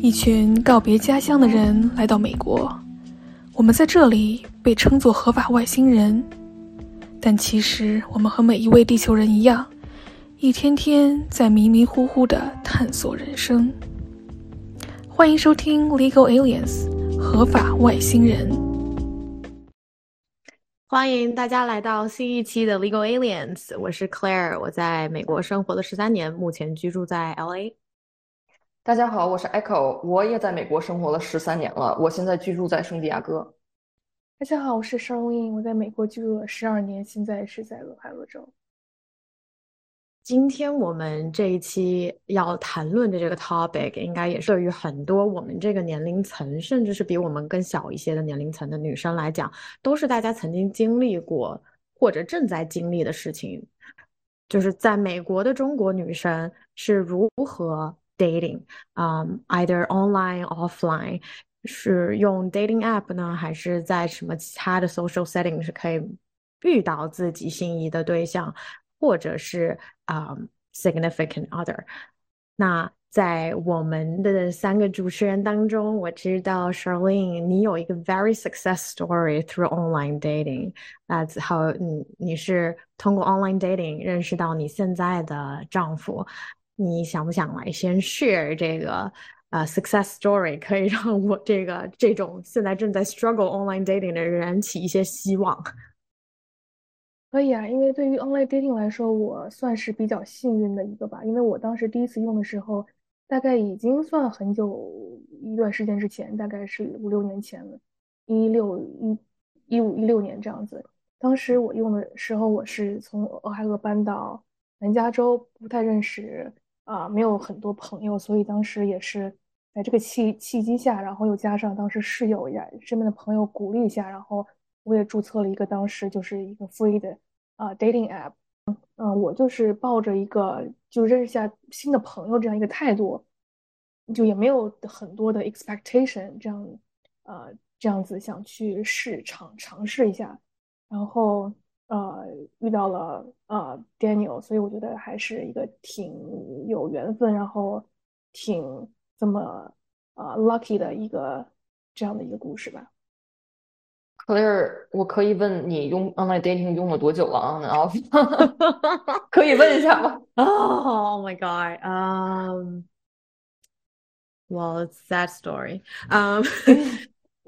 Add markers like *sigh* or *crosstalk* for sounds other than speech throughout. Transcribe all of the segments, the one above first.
一群告别家乡的人来到美国，我们在这里被称作合法外星人，但其实我们和每一位地球人一样，一天天在迷迷糊糊的探索人生。欢迎收听《Legal Aliens》合法外星人。欢迎大家来到新一期的《Legal Aliens》，我是 Claire，我在美国生活了十三年，目前居住在 LA。大家好，我是 Echo，我也在美国生活了十三年了，我现在居住在圣地亚哥。大家好，我是 Charlene，我在美国居住了十二年，现在是在俄亥俄州。今天我们这一期要谈论的这个 topic，应该也是对于很多我们这个年龄层，甚至是比我们更小一些的年龄层的女生来讲，都是大家曾经经历过或者正在经历的事情。就是在美国的中国女生是如何。dating，嗯、um,，either online offline，是用 dating app 呢，还是在什么其他的 social setting 是可以遇到自己心仪的对象，或者是啊、significant other。那在我们的三个主持人当中，我知道 Charlene 你有一个 very success story through online dating。That's how 你你是通过 online dating 认识到你现在的丈夫。你想不想来先 share 这个呃 success story，可以让我这个这种现在正在 struggle online dating 的人起一些希望？可以啊，因为对于 online dating 来说，我算是比较幸运的一个吧。因为我当时第一次用的时候，大概已经算很久一段时间之前，大概是五六年前了，一六一一五一六年这样子。当时我用的时候，我是从俄亥俄搬到南加州，不太认识。啊，没有很多朋友，所以当时也是在这个契契机下，然后又加上当时室友呀、身边的朋友鼓励一下，然后我也注册了一个当时就是一个 free 的啊 dating app。嗯，我就是抱着一个就认识下新的朋友这样一个态度，就也没有很多的 expectation，这样呃这样子想去试尝尝试一下，然后。呃，遇到了呃 Daniel，所以我觉得还是一个挺有缘分，然后挺这么呃 lucky 的一个这样的一个故事吧。Claire，我可以问你用 online dating 用了多久了啊？然 *laughs* 后 *laughs* 可以问一下吗？*laughs* Oh my god，嗯，Well，it's that story，嗯。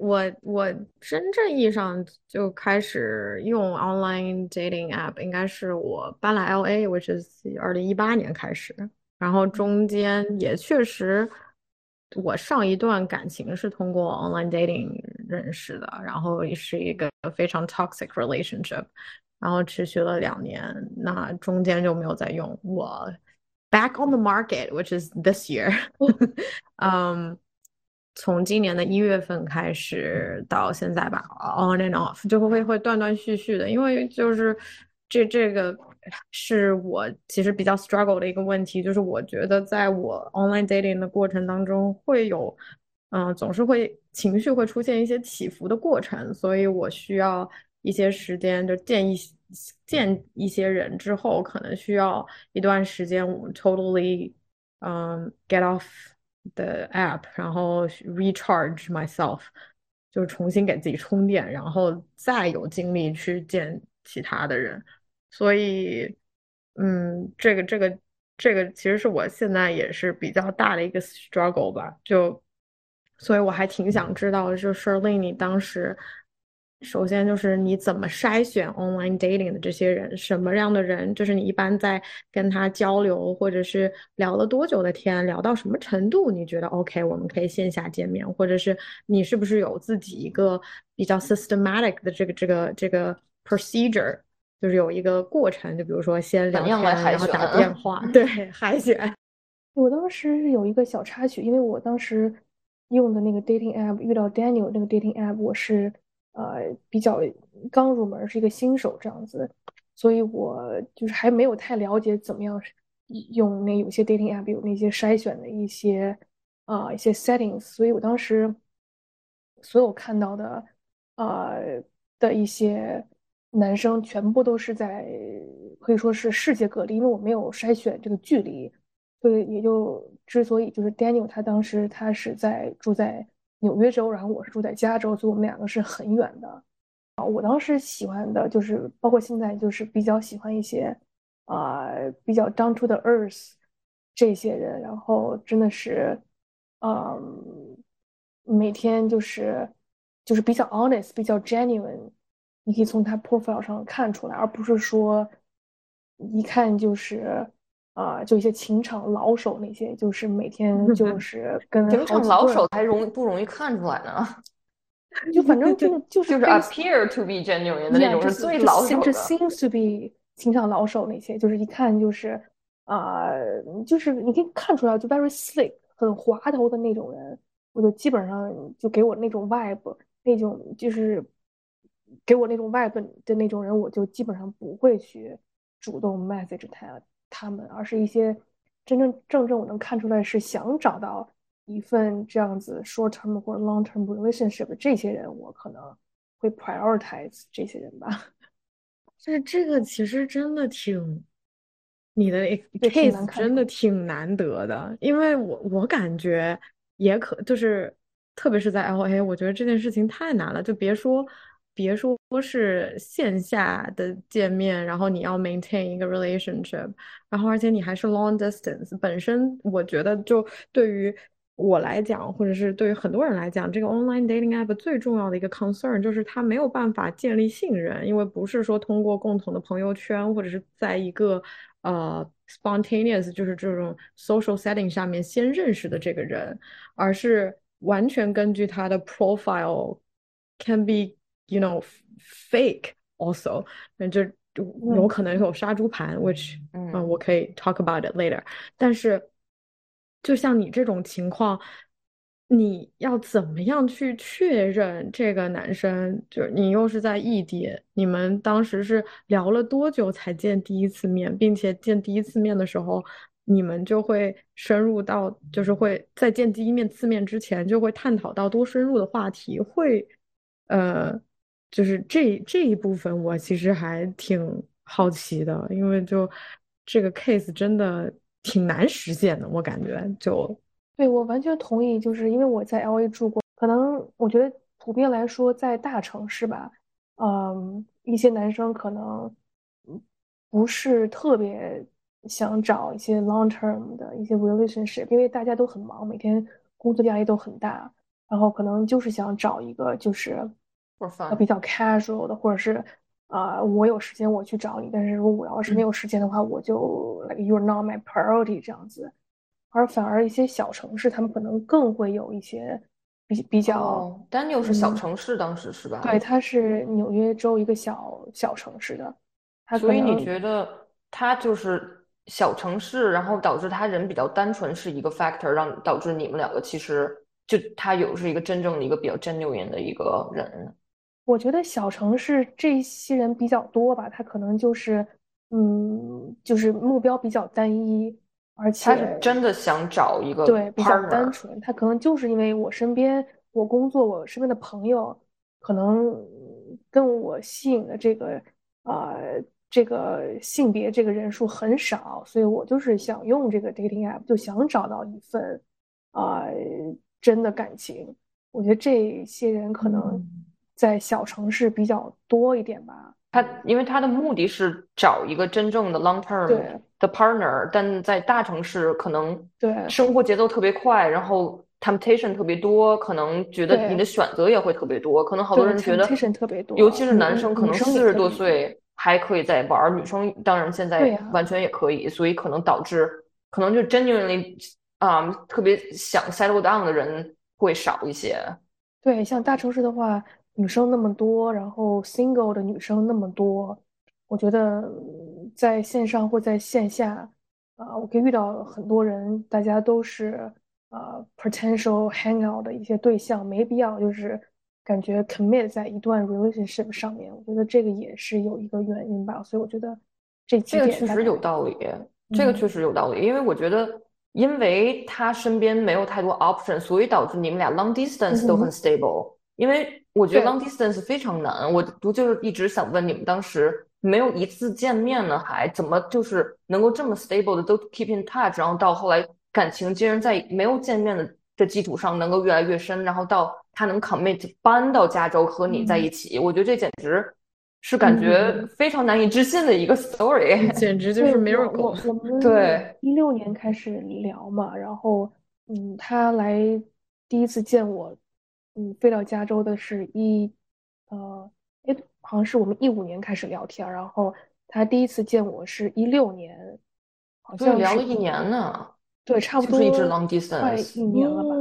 我我真正意义上就开始用 online dating app，应该是我搬来 LA，which is 二零一八年开始。然后中间也确实，我上一段感情是通过 online dating 认识的，然后也是一个非常 toxic relationship，然后持续了两年，那中间就没有再用。我 back on the market，which is this year，嗯。从今年的一月份开始到现在吧，on and off 就会会断断续续的，因为就是这这个是我其实比较 struggle 的一个问题，就是我觉得在我 online dating 的过程当中会有，嗯，总是会情绪会出现一些起伏的过程，所以我需要一些时间，就见一见一些人之后，可能需要一段时间，我 totally 嗯 get off。的 app，然后 recharge myself，就是重新给自己充电，然后再有精力去见其他的人。所以，嗯，这个这个这个其实是我现在也是比较大的一个 struggle 吧。就，所以我还挺想知道，就是 lin 你当时。首先就是你怎么筛选 online dating 的这些人，什么样的人？就是你一般在跟他交流，或者是聊了多久的天，聊到什么程度，你觉得 OK，我们可以线下见面，或者是你是不是有自己一个比较 systematic 的这个这个这个 procedure，就是有一个过程，就比如说先聊天，然后打电话，对，*laughs* 海选。我当时有一个小插曲，因为我当时用的那个 dating app 遇到 Daniel 那个 dating app，我是。呃，比较刚入门，是一个新手这样子，所以我就是还没有太了解怎么样用那有些 dating app 有那些筛选的一些啊一些 settings，所以我当时所有看到的呃的一些男生全部都是在可以说是世界各地，因为我没有筛选这个距离，所以也就之所以就是 Daniel 他当时他是在住在纽约州，然后我是住在加州，所以我们两个是很远的。啊，我当时喜欢的就是包括现在就是比较喜欢一些啊比较 down to the earth 这些人，然后真的是嗯每天就是就是比较 honest 比较 genuine，你可以从他 profile 上看出来，而不是说一看就是啊就一些情场老手那些，就是每天就是跟情场老手还容不容易看出来呢？*laughs* 就反正真的就是就是 appear to be genuine 的那种就是最老手的 seems to be 情场老手那些，就是一看就是啊、就是你可以看出来，就 very slick，很滑头的那种人，我就基本上就给我那种 vibe，那种就是给我那种 vibe 的那种人，我就基本上不会去主动 message 他他们，而是一些真真正正我能看出来是想找到一份这样子 short term 或者 long term relationship 的这些人，我可能会 prioritize 这些人吧。*laughs* 就是这个其实真的挺，你的 case 真的挺难得的，因为我我感觉也可就是，特别是在 LA，我觉得这件事情太难了，就别说别说是线下的见面，然后你要 maintain 一个 relationship，然后而且你还是 long distance，本身我觉得就对于我来讲，或者是对于很多人来讲，这个 online dating app 最重要的一个 concern 就是它没有办法建立信任，因为不是说通过共同的朋友圈，或者是在一个呃 spontaneous 就是这种 social setting 下面先认识的这个人，而是完全根据他的 profile can be you know fake also，那这就有可能有杀猪盘，which 嗯嗯，我可以 talk about it later。但是，就像你这种情况，你要怎么样去确认这个男生？就是你又是在异地，你们当时是聊了多久才见第一次面，并且见第一次面的时候，你们就会深入到，就是会在见第一面次面之前，就会探讨到多深入的话题，会，呃，就是这这一部分我其实还挺好奇的，因为就这个 case 真的挺难实现的，我感觉就。对，我完全同意，就是因为我在 LA 住过，可能我觉得普遍来说，在大城市吧，嗯，一些男生可能不是特别想找一些 long term 的一些 relationship，因为大家都很忙，每天工作压力都很大，然后可能就是想找一个就是呃比较 casual 的，或者是啊、呃我有时间我去找你，但是如果我要是没有时间的话，我就 like you're not my priority 这样子。而反而一些小城市，他们可能更会有一些比比较，哦，Daniel 是小嗯城市，当时是吧？对，它是纽约州一个小小城市的，它所以你觉得他就是小城市，然后导致他人比较单纯是一个 factor，让导致你们两个其实就他有是一个真正的一个比较 genuine 的一个人。我觉得小城市这些人比较多吧，他可能就是，嗯，就是目标比较单一，而且他是真的想找一个对比较单纯。他可能就是因为我身边我工作我身边的朋友，可能跟我吸引的这个呃这个性别这个人数很少，所以我就是想用这个 dating app，就想找到一份啊、真的感情。我觉得这些人可能嗯在小城市比较多一点吧。他因为他的目的是找一个真正的 long term 的 partner，但在大城市可能对生活节奏特别快，然后 temptation 特别多，可能觉得你的选择也会特别多，可能好多人觉得 temptation 特别多尤其是男生，可能四十多岁还可以再玩儿，女生当然现在完全也可以，所以可能导致可能就 genuinely 啊、特别想 settle down 的人会少一些。对，像大城市的话，女生那么多，然后 single 的女生那么多，我觉得嗯在线上或在线下，啊、我可以遇到很多人，大家都是呃 potential hangout 的一些对象，没必要就是感觉 commit 在一段 relationship 上面，我觉得这个也是有一个原因吧，所以我觉得这这个确实有道理，这个嗯确实有道理，因为我觉得，因为他身边没有太多 option，所以导致你们俩 long distance 都很嗯 stable。因为我觉得对。long distance 非常难，我不就是一直想问你们当时没有一次见面呢，还怎么就是能够这么 stable 的都 keep in touch，然后到后来感情竟然在没有见面的的基础上能够越来越深，然后到他能 commit 搬到加州和你在一起，我觉得这简直是感觉非常难以置信的一个 *laughs* story，*laughs* 简直就是 miracle。我我们对。一六年开始聊嘛，然后嗯，他来第一次见我，嗯，飞到加州的是一呃，哎，好像是我们一五年开始聊天，然后他第一次见我是一六年，好像聊了一年呢。对，差不多一直 long 快一年了吧。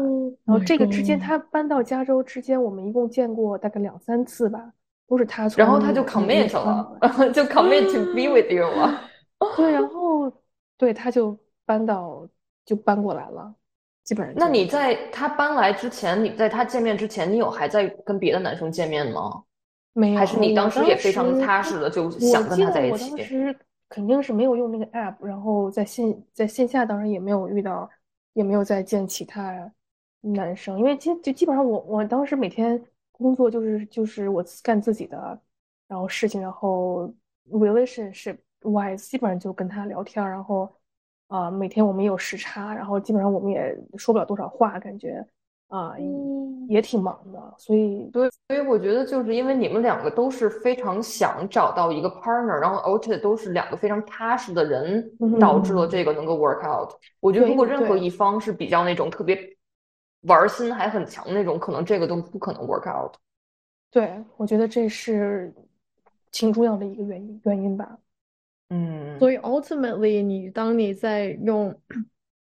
然后这个之间，他搬到加州之间，我们一共见过大概两三次吧，都是他从。然后他就 commit 了，*laughs* 就 commit to be with you 了。*laughs* 对，然后对他就搬到就搬过来了，基本上。那你在他搬来之前，你在他见面之前，你有还在跟别的男生见面吗？没有。还是你当时也非常踏实的就想跟他在一起？我当时肯定是没有用那个 app，然后在线在线下当然也没有遇到，也没有再见其他男生，因为基就基本上我我当时每天工作就是就是我干自己的，然后事情，然后 relationship wise 基本上就跟他聊天，然后啊每天我们有时差，然后基本上我们也说不了多少话，感觉。啊，也挺忙的，所以对，所以我觉得就是因为你们两个都是非常想找到一个 partner，然后而且都是两个非常踏实的人，导致了这个能够 work out。我觉得如果任何一方是比较那种特别玩心还很强那种，可能这个都不可能 work out。对，我觉得这是挺重要的一个原因原因吧。嗯，所以 ultimately，你当你在用。*clears throat*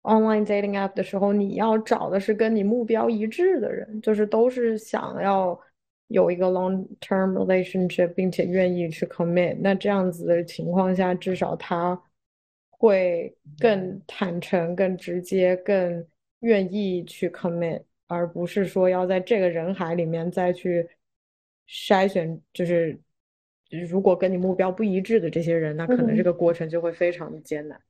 online dating app 的时候，你要找的是跟你目标一致的人，就是都是想要有一个 long term relationship，并且愿意去 commit。那这样子的情况下，至少他会更坦诚、更直接、更愿意去 commit，而不是说要在这个人海里面再去筛选。就是如果跟你目标不一致的这些人，那可能这个过程就会非常的艰难。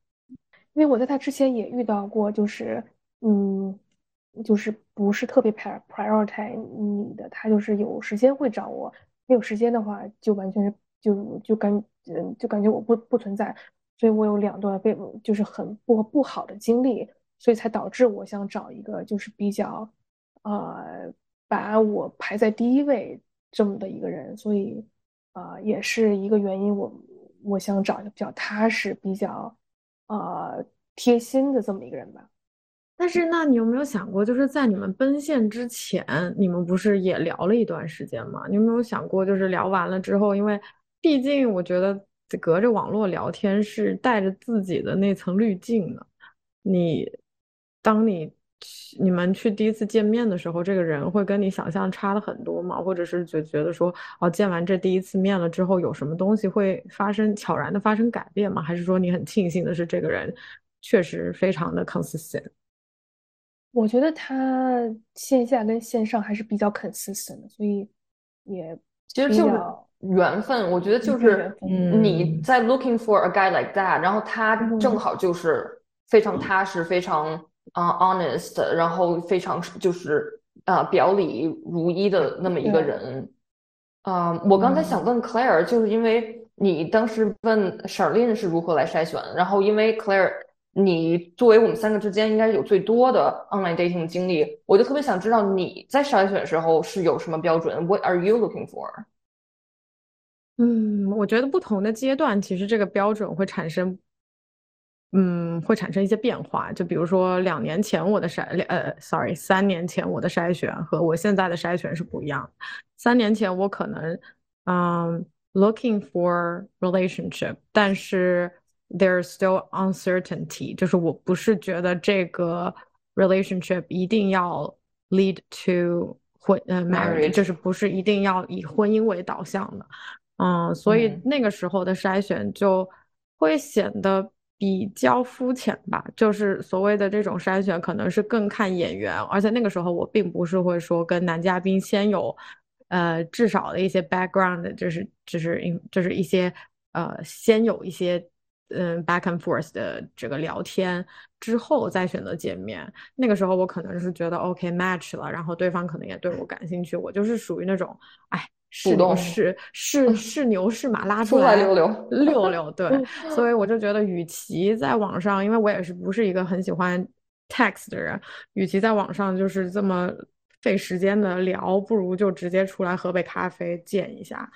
因为我在他之前也遇到过，就是，嗯，就是不是特别 prioritize 你的，他就是有时间会找我，没有时间的话就完全是就就感嗯就感觉我不不存在，所以我有两段被就是很不不好的经历，所以才导致我想找一个就是比较，呃，把我排在第一位这么的一个人，所以，啊，也是一个原因，我我想找一个比较踏实比较。呃，贴心的这么一个人吧。但是，那你有没有想过，就是在你们奔现之前，你们不是也聊了一段时间吗？你有没有想过，就是聊完了之后，因为毕竟我觉得隔着网络聊天是带着自己的那层滤镜的。你，当你。你们去第一次见面的时候，这个人会跟你想象差的很多吗？或者是觉觉得说，哦，见完这第一次面了之后，有什么东西会发生悄然的发生改变吗？还是说你很庆幸的是，这个人确实非常的 consistent？我觉得他线下跟线上还是比较 consistent 的，所以也其实就是缘分。我觉得就是你在 looking for a guy like that，然后他正好就是非常踏实，非常。啊，honest，然后非常就是啊，表里如一的那么一个人。啊，我刚才想问 Claire，就是因为你当时问 Charlene 是如何来筛选，然后因为 Claire，你作为我们三个之间应该有最多的 online dating 经历，我就特别想知道你在筛选时候是有什么标准？What are you looking for？嗯，我觉得不同的阶段，其实这个标准会产生。嗯，会产生一些变化。就比如说，两年前我的筛，呃，sorry，三年前我的筛选和我现在的筛选是不一样。三年前我可能，嗯，looking for relationship，但是 there's still uncertainty，就是我不是觉得这个 relationship 一定要 lead to 婚，呃，marriage，就是不是一定要以婚姻为导向的。嗯，所以那个时候的筛选就会显得。比较肤浅吧，就是所谓的这种筛选，可能是更看眼缘。而且那个时候我并不是会说跟男嘉宾先有，呃，至少的一些 background，就是就是就是一些呃，先有一些嗯 back and forth 的这个聊天之后再选择见面。那个时候我可能是觉得 OK match 了，然后对方可能也对我感兴趣。我就是属于那种，哎。是牛是是 *laughs* 是牛是马拉出来溜溜 *laughs* 溜溜，对，*laughs* 所以我就觉得，与其在网上，因为我也是不是一个很喜欢 text 的人，与其在网上就是这么费时间的聊，不如就直接出来喝杯咖啡见一下。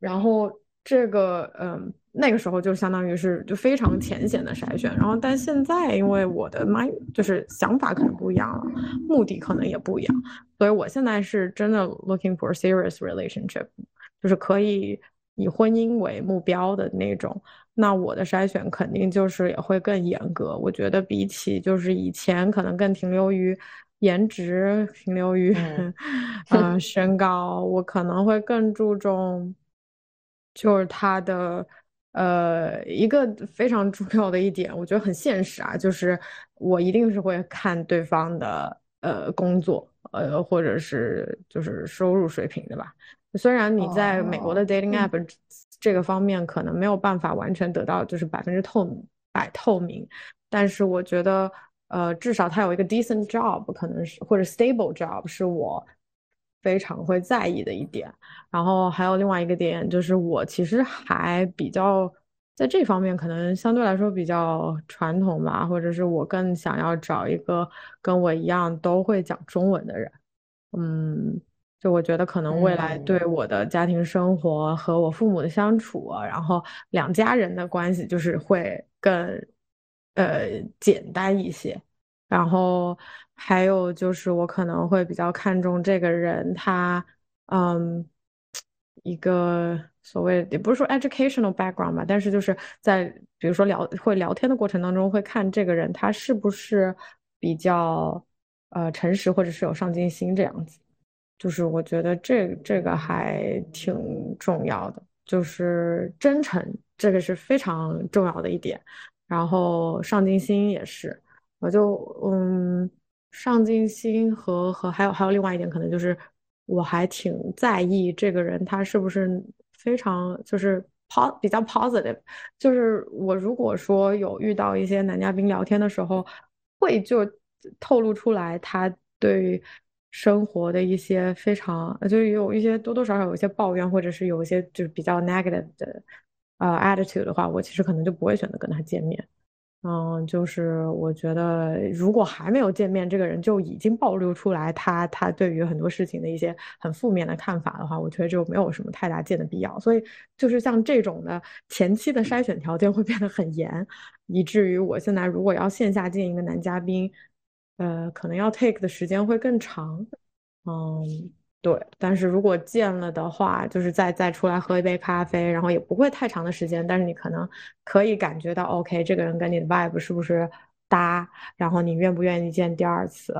然后这个，嗯，那个时候就相当于是就非常浅显的筛选。然后，但现在因为我的 my 就是想法可能不一样了，目的可能也不一样，所以我现在是真的 looking for serious relationship，就是可以以婚姻为目标的那种。那我的筛选肯定就是也会更严格。我觉得比起就是以前可能更停留于颜值，停留于嗯身高，我可能会更注重就是他的呃一个非常重要的一点，我觉得很现实啊，就是我一定是会看对方的呃工作呃或者是就是收入水平的吧。虽然你在美国的 dating app。这个方面可能没有办法完全得到就是百分之透百透明，但是我觉得，呃，至少他有一个 decent job，可能是或者 stable job 是我非常会在意的一点。然后还有另外一个点就是，我其实还比较在这方面可能相对来说比较传统吧，或者是我更想要找一个跟我一样都会讲中文的人，嗯。就我觉得可能未来对我的家庭生活和我父母的相处，然后两家人的关系就是会更呃简单一些。然后还有就是我可能会比较看重这个人他嗯一个所谓也不是说 educational background 吧，但是就是在比如说聊会聊天的过程当中会看这个人他是不是比较呃诚实或者是有上进心这样子。就是我觉得这这个还挺重要的，就是真诚，这个是非常重要的一点。然后上进心也是，我就嗯，上进心和和还有还有另外一点，可能就是我还挺在意这个人他是不是非常就是 po 比较 positive。就是我如果说有遇到一些男嘉宾聊天的时候，会就透露出来他对。生活的一些非常，就是有一些多多少少有一些抱怨，或者是有一些就是比较 negative 的呃 attitude 的话，我其实可能就不会选择跟他见面。嗯，就是我觉得如果还没有见面，这个人就已经暴露出来他他对于很多事情的一些很负面的看法的话，我觉得就没有什么太大见的必要。所以就是像这种的前期的筛选条件会变得很严，以至于我现在如果要线下见一个男嘉宾。呃，可能要 take 的时间会更长，嗯，对。但是如果见了的话，就是再再出来喝一杯咖啡，然后也不会太长的时间，但是你可能可以感觉到，OK，这个人跟你的 vibe 是不是搭，然后你愿不愿意见第二次。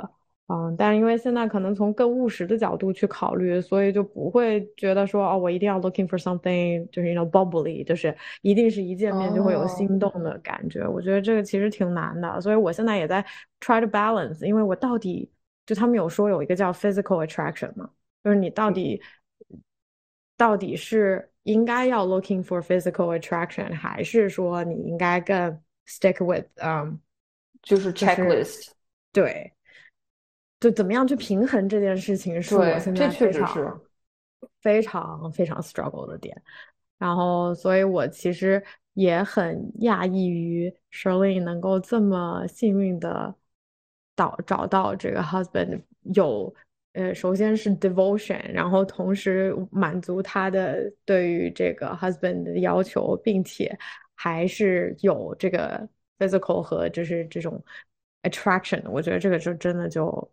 嗯，但是因为现在可能从更务实的角度去考虑，所以就不会觉得说哦，我一定要 looking for something，就是 you know bubbly，就是一定是一见面就会有心动的感觉。我觉得这个其实挺难的，所以我现在也在 try to balance，因为我到底就他们有说有一个叫 physical attraction 嘛，就是你到底到底是应该要 looking for physical attraction，还是说你应该更 stick with 嗯，就是 checklist，对。就怎么样去平衡这件事情，是我现在非常非常非常 struggle 的点。然后，所以我其实也很讶异于 Shirley 能够这么幸运的找找到这个 husband，有呃，首先是 devotion，然后同时满足他的对于这个 husband 的要求，并且还是有这个 physical 和就是这种。attraction，我觉得这个就真的就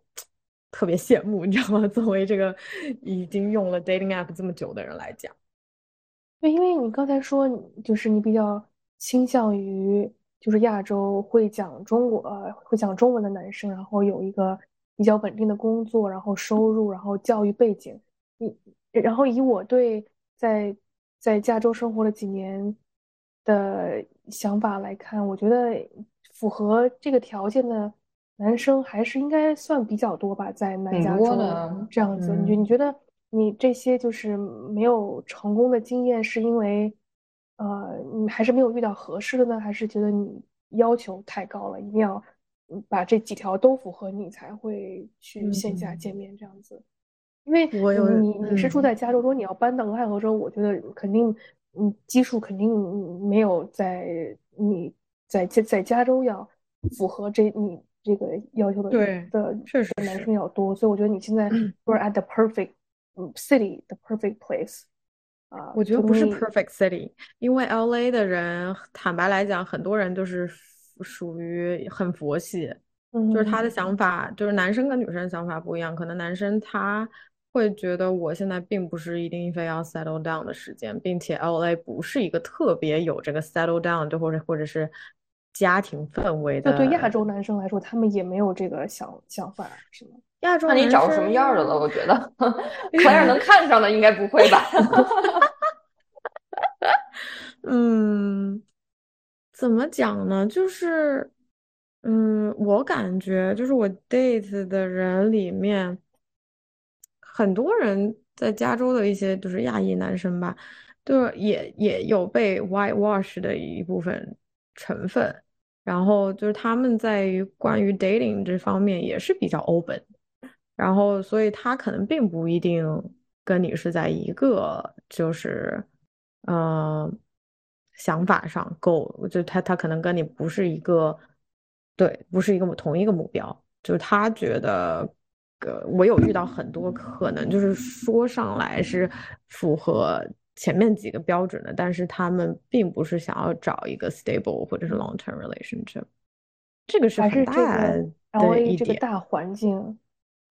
特别羡慕，你知道吗？*laughs* 作为这个已经用了 dating app 这么久的人来讲，对，因为你刚才说，就是你比较倾向于就是亚洲会讲中国会讲中文的男生，然后有一个比较稳定的工作，然后收入，然后教育背景。你然后以我对在在加州生活了几年的想法来看，我觉得。符合这个条件的男生还是应该算比较多吧，在南加州这样子。你觉你觉得你这些就是没有成功的经验，是因为呃你还是没有遇到合适的呢，还是觉得你要求太高了，一定要把这几条都符合你才会去线下见面这样子？因为你你是住在加州，如果你要搬到俄亥俄州，我觉得肯定嗯基数肯定没有在你。在在在加州要符合这你这个要求的对的确实男生要多，所以我觉得你现在 you're at the perfect city，the perfect place。啊，我觉得不是 perfect city，因为 LA 的人，坦白来讲，很多人都是属于很佛系，就是他的想法，就是男生跟女生想法不一样，可能男生他会觉得我现在并不是一定非要 settle down 的时间，并且 LA 不是一个特别有这个 settle down 就或者或者是家庭氛围的。对亚洲男生来说，他们也没有这个想想法，是吗？亚洲，那你找什么样的了？我觉得 *laughs* *laughs* Claire 能看上的应该不会吧？*laughs* 嗯，怎么讲呢？就是，嗯，我感觉就是我 date 的人里面，很多人在加州的一些就是亚裔男生吧，就是也也有被 white wash 的一部分成分，然后就是他们在于关于 dating 这方面也是比较 open。然后，所以他可能并不一定跟你是在一个就是，嗯，想法上够，就他他可能跟你不是一个，对，不是一个同一个目标。就是他觉得，呃，我有遇到很多可能就是说上来是符合前面几个标准的，但是他们并不是想要找一个 stable 或者是 long term relationship。这个是很大的一点。大环境。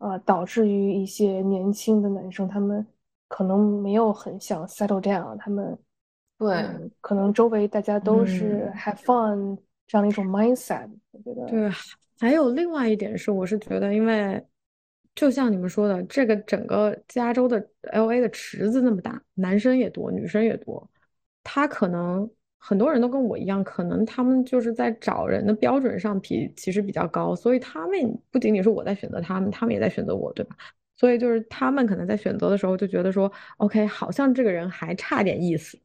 呃，导致于一些年轻的男生，他们可能没有很想 settle down，他们对，可能周围大家都是 have fun 这样的一种 mindset。我觉得对，还有另外一点是，我是觉得，因为就像你们说的，这个整个加州的 L A 的池子那么大，男生也多，女生也多，他可能。很多人都跟我一样，可能他们就是在找人的标准上比其实比较高，所以他们不仅仅是我在选择他们，他们也在选择我，对吧？所以就是他们可能在选择的时候就觉得说，OK，好像这个人还差点意思，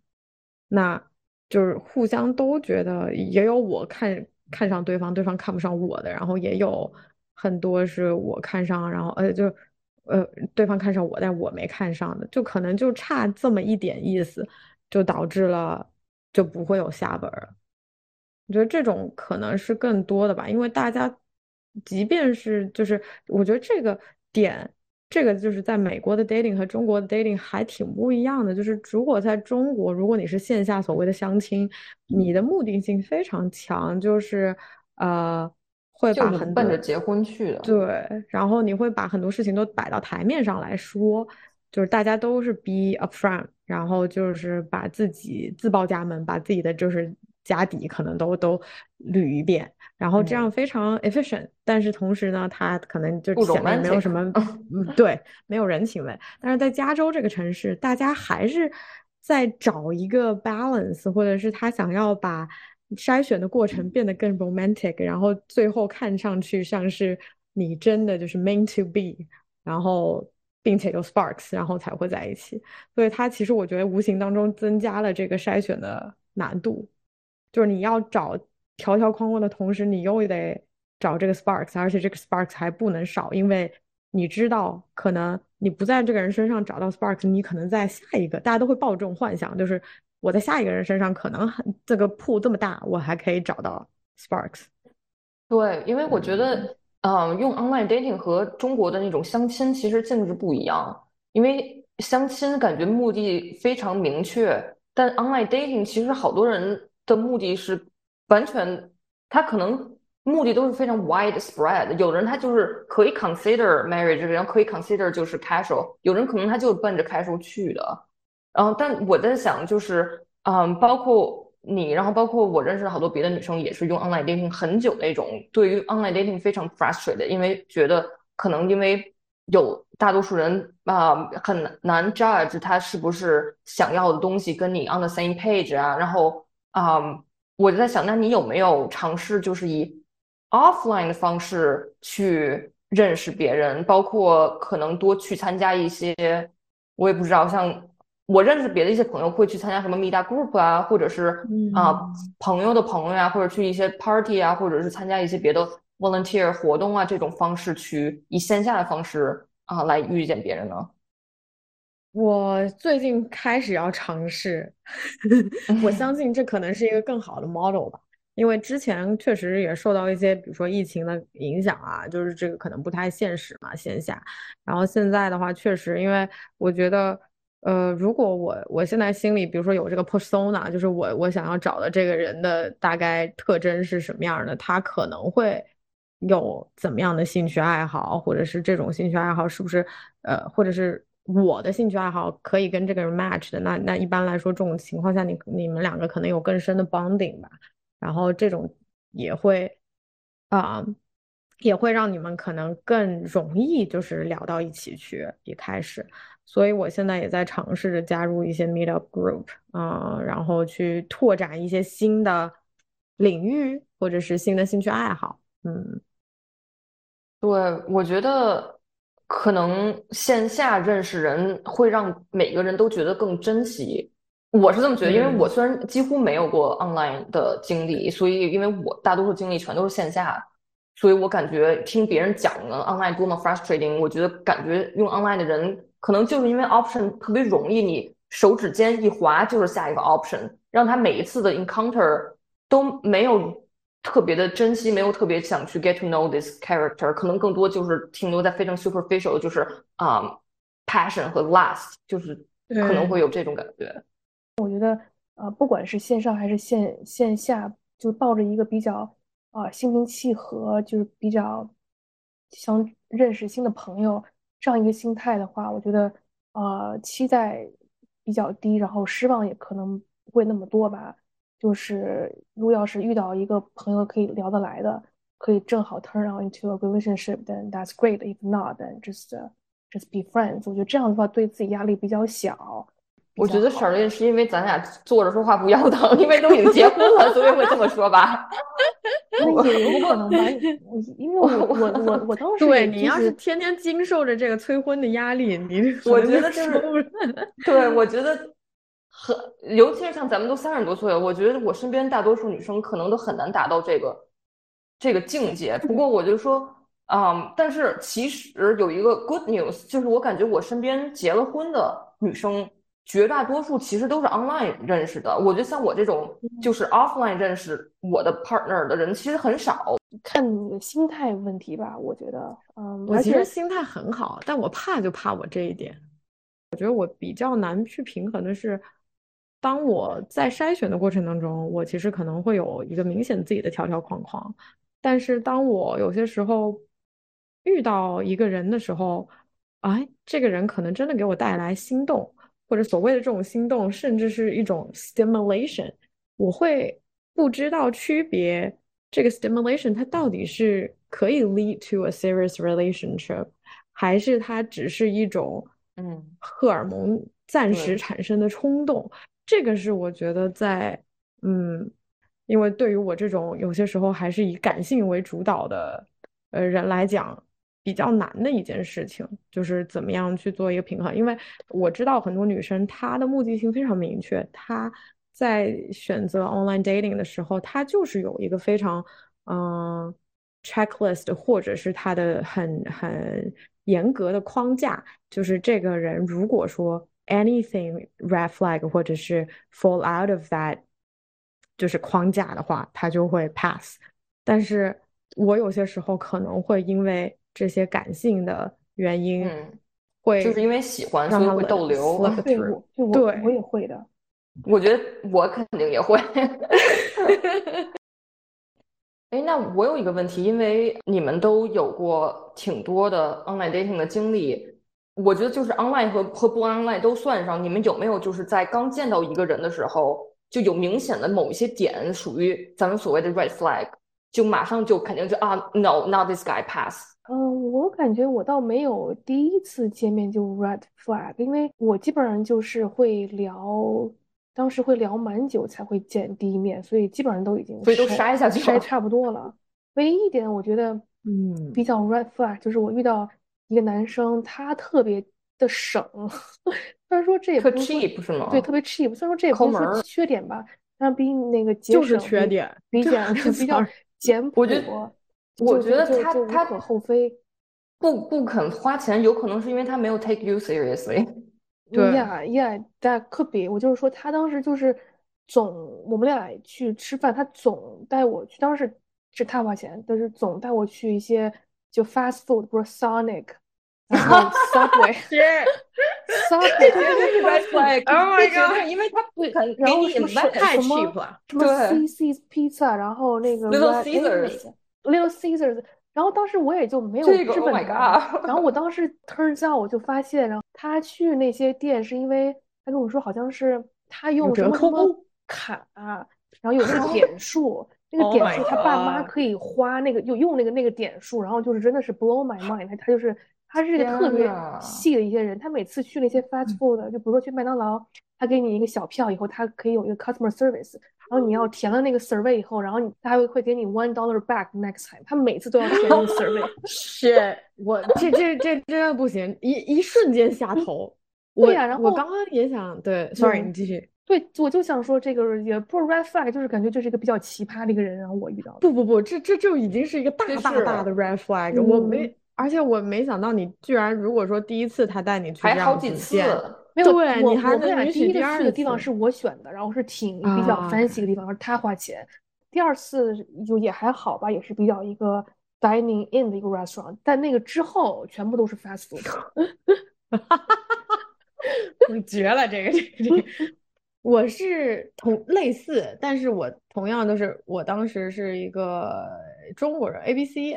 那就是互相都觉得也有我看看上对方，对方看不上我的，然后也有很多是我看上，然后呃就呃对方看上我，但我没看上的，就可能就差这么一点意思，就导致了。就不会有下本儿，我觉得这种可能是更多的吧，因为大家，即便是就是，我觉得这个点，这个就是在美国的 dating 和中国的 dating 还挺不一样的。就是如果在中国，如果你是线下所谓的相亲，你的目的性非常强，就是呃，会把很奔着结婚去的，对，然后你会把很多事情都摆到台面上来说。就是大家都是 be upfront，然后就是把自己自报家门，把自己的就是家底可能都都捋一遍，然后这样非常 efficient。但是同时呢，他可能就显得没有什么，*laughs* 嗯，对，没有人情味。但是在加州这个城市，大家还是在找一个 balance，或者是他想要把筛选的过程变得更 romantic，然后最后看上去像是你真的就是 meant to be，然后。并且有 sparks，然后才会在一起，所以它其实我觉得无形当中增加了这个筛选的难度，就是你要找条条框框的同时，你又得找这个 sparks，而且这个 sparks 还不能少，因为你知道，可能你不在这个人身上找到 sparks，你可能在下一个，大家都会抱这种幻想，就是我在下一个人身上可能很这个铺这么大，我还可以找到 sparks。对，因为我觉得。嗯，用 online dating 和中国的那种相亲其实性质不一样，因为相亲感觉目的非常明确，但 online dating 其实好多人的目的是完全，他可能目的都是非常 widespread。有人他就是可以 consider marriage，然后可以 consider 就是 casual，有人可能他就奔着 casual 去的。然后，但我在想，就是嗯，包括。你，然后包括我认识好多别的女生，也是用 online dating 很久那种，对于 online dating 非常 frustrated，因为觉得可能因为有大多数人啊很难 judge 他是不是想要的东西跟你 on the same page 啊，然后啊，我就在想，那你有没有尝试就是以 offline 的方式去认识别人，包括可能多去参加一些，我也不知道像。我认识别的一些朋友会去参加什么 meet up group 啊，或者是啊朋友的朋友呀，或者去一些 party 啊，或者是参加一些别的 volunteer 活动啊，这种方式去以线下的方式啊来遇见别人呢。我最近开始要尝试，*laughs* 我相信这可能是一个更好的 model 吧。因为之前确实也受到一些，比如说疫情的影响啊，就是这个可能不太现实嘛，线下。然后现在的话，确实，因为我觉得，呃，如果我我现在心里，比如说有这个 persona，就是我我想要找的这个人的大概特征是什么样的，他可能会有怎么样的兴趣爱好，或者是这种兴趣爱好是不是，呃，或者是我的兴趣爱好可以跟这个人 match 的，那那一般来说，这种情况下，你你们两个可能有更深的 bonding 吧。然后这种也会啊，也会让你们可能更容易就是聊到一起去。一开始，所以我现在也在尝试着加入一些 meetup group 啊，然后去拓展一些新的领域或者是新的兴趣爱好。嗯，对，我觉得可能线下认识人会让每个人都觉得更珍惜。我是这么觉得，因为我虽然几乎没有过 online 的经历，所以因为我大多数经历全都是线下，所以我感觉听别人讲呢 online 多么 frustrating，我觉得感觉用 online 的人可能就是因为 option 特别容易，你手指尖一滑就是下一个 option，让他每一次的 encounter 都没有特别的珍惜，没有特别想去 get to know this character，可能更多就是停留在非常 superficial，就是啊 passion 和 lust，就是可能会有这种感觉。我觉得，呃，不管是线上还是线线下，就抱着一个比较啊心平气和，就是比较想认识新的朋友这样一个心态的话，我觉得，呃，期待比较低，然后失望也可能不会那么多吧。就是如果要是遇到一个朋友可以聊得来的，可以正好 turn on into a relationship，then that's great. If not，then just just be friends。我觉得这样的话对自己压力比较小。我觉得省略是因为咱俩坐着说话不腰疼，因为都已经结婚了，所以会这么说吧。*laughs* 那也有可能吧，*laughs* 因为我我我我当 *laughs* 时对你要是天天经受着这个催婚的压力，你我觉得就是对，我觉得很，尤其是像咱们都三十多岁了，我觉得我身边大多数女生可能都很难达到这个这个境界。不过我就说，嗯，但是其实有一个 good news，就是我感觉我身边结了婚的女生。绝大多数其实都是 online 认识的，我觉得像我这种就是 offline 认识我的 partner 的人其实很少。看你的心态问题吧，我觉得，嗯，我其实心态很好，但我怕就怕我这一点。我觉得我比较难去平衡的是，当我在筛选的过程当中，我其实可能会有一个明显自己的条条框框，但是当我有些时候遇到一个人的时候，哎，这个人可能真的给我带来心动。或者所谓的这种心动，甚至是一种 stimulation，我会不知道区别这个 stimulation 它到底是可以 lead to a serious relationship，还是它只是一种嗯荷尔蒙暂时产生的冲动。这个是我觉得在嗯，因为对于我这种有些时候还是以感性为主导的呃人来讲。比较难的一件事情就是怎么样去做一个平衡，因为我知道很多女生她的目的性非常明确，她在选择 online dating 的时候，她就是有一个非常嗯 checklist 或者是她的很很严格的框架，就是这个人如果说 anything red flag 或者是 fall out of that 就是框架的话，他就会 pass。但是我有些时候可能会因为这些感性的原因，会就是因为喜欢，所以会逗留。对，我对我也会的。*laughs* 我觉得我肯定也会。哎，那我有一个问题，因为你们都有过挺多的 online dating 的经历，我觉得就是 online 和和不 online 都算上，你们有没有就是在刚见到一个人的时候，就有明显的某一些点属于咱们所谓的 red flag，就马上就肯定就啊，no，not this guy pass。嗯，我感觉我倒没有第一次见面就 red flag，因为我基本上就是会聊，当时会聊蛮久才会见第一面，所以基本上都已经所以都筛下去筛差不多了。唯一一点我觉得，嗯，比较 red flag 就是我遇到一个男生，他特别的省，*laughs* 虽然说这也不是 cheap 是吗？对，特别 cheap，虽然说这也不是说缺点吧，但比那个就是缺点，比较 *laughs* 比较简朴。我觉得。我觉得他他无可厚非，不不肯花钱，有可能是因为他没有 take you seriously。*laughs* 对，Yeah，Yeah，that could be。我就是说，他当时就是总我们俩去吃饭，他总带我去，当时是他花钱，但是总带我去一些就 fast food，不是 Sonic，然后 Subway，是 Subway，这是 red flag。Oh my god 因为他不肯给你然后什么什么 CC's Pizza，然后那个 Little Red Caesars Amy Little Caesars，然后当时我也就没有这个资 Oh 然后我当时 turns out 我就发现，然后他去那些店是因为他跟我说好像是他用什折么什么扣卡，然后有那个点数，那个 Oh 点数他爸妈可以花那个就用那个那个点数，然后就是真的是 blow my mind，他他就是他是一个特别细的一些人，他每次去那些 fast food，就比如说去麦当劳，他给你一个小票以后，他可以有一个 customer service。然后你要填了那个 survey 以后，然后你他还会会给你 one dollar back next time，他每次都要填那个 survey。*laughs* 是我这这这真的不行，一一瞬间下头。对呀然后我刚刚也想对，sorry，嗯你继续。对，我就想说这个也不是 red flag，就是感觉这是一个比较奇葩的一个人，然后我遇到的。不不不，这这就已经是一个大大大的 red flag。我嗯没，而且我没想到你居然，如果说第一次他带你去还好几次，没有，对你还能我们俩第一个允许第二去的地方是我选的，然后是挺比较啊 fancy 的地方，然后他花钱。第二次就也还好吧，也是比较一个 dining in 的一个 restaurant，但那个之后全部都是 fast food。*laughs* 你绝了，这个这个这个。我是同类似，但是我同样都是，我当时是一个中国人 ABC，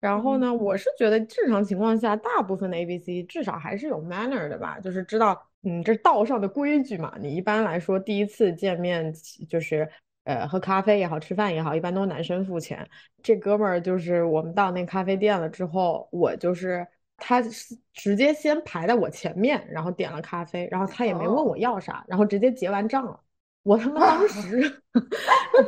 然后呢，我是觉得正常情况下，大部分的 ABC 至少还是有 manner 的吧，就是知道，嗯，这是道上的规矩嘛。你一般来说第一次见面就是，呃，喝咖啡也好，吃饭也好，一般都是男生付钱。这哥们儿就是我们到那咖啡店了之后，我就是他是直接先排在我前面，然后点了咖啡，然后他也没问我要啥，然后直接结完账了。我他妈当 *laughs* 时，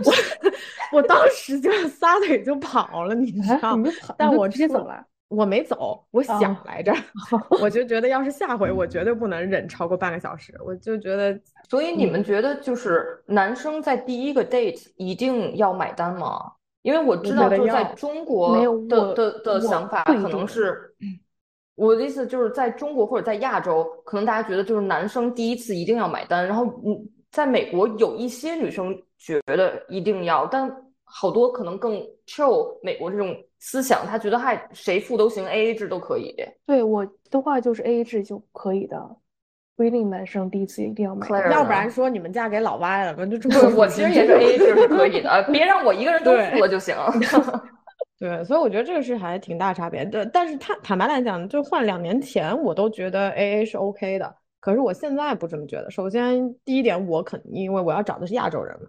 我我当时就撒腿就跑了，你知道但我出直接走了。我没走，我想哦来着，*laughs* 我就觉得要是下回我绝对不能忍超过半个小时，我就觉得所以你们觉得就是男生在第一个 date 一定要买单吗？因为我知道就在中国的的的想法可能是，我的意思就是在中国或者在亚洲，可能大家觉得就是男生第一次一定要买单，然后嗯，在美国有一些女生觉得一定要，但好多可能更 chill 美国这种思想，他觉得嗨谁付都行，AA 制都可以。对我的话就是 AA 制就可以的，不一定男生第一次一定要买 Claire。要不然说你们嫁给老外了吧？就这么对，我其实也是 *laughs* AA 制是可以的，呃别让我一个人都付了就行。*laughs* 对，所以我觉得这个是还挺大差别的。但是坦坦白来讲，就换两年前，我都觉得 AA 是 OK 的。可是我现在不这么觉得。首先，第一点，我肯因为我要找的是亚洲人嘛，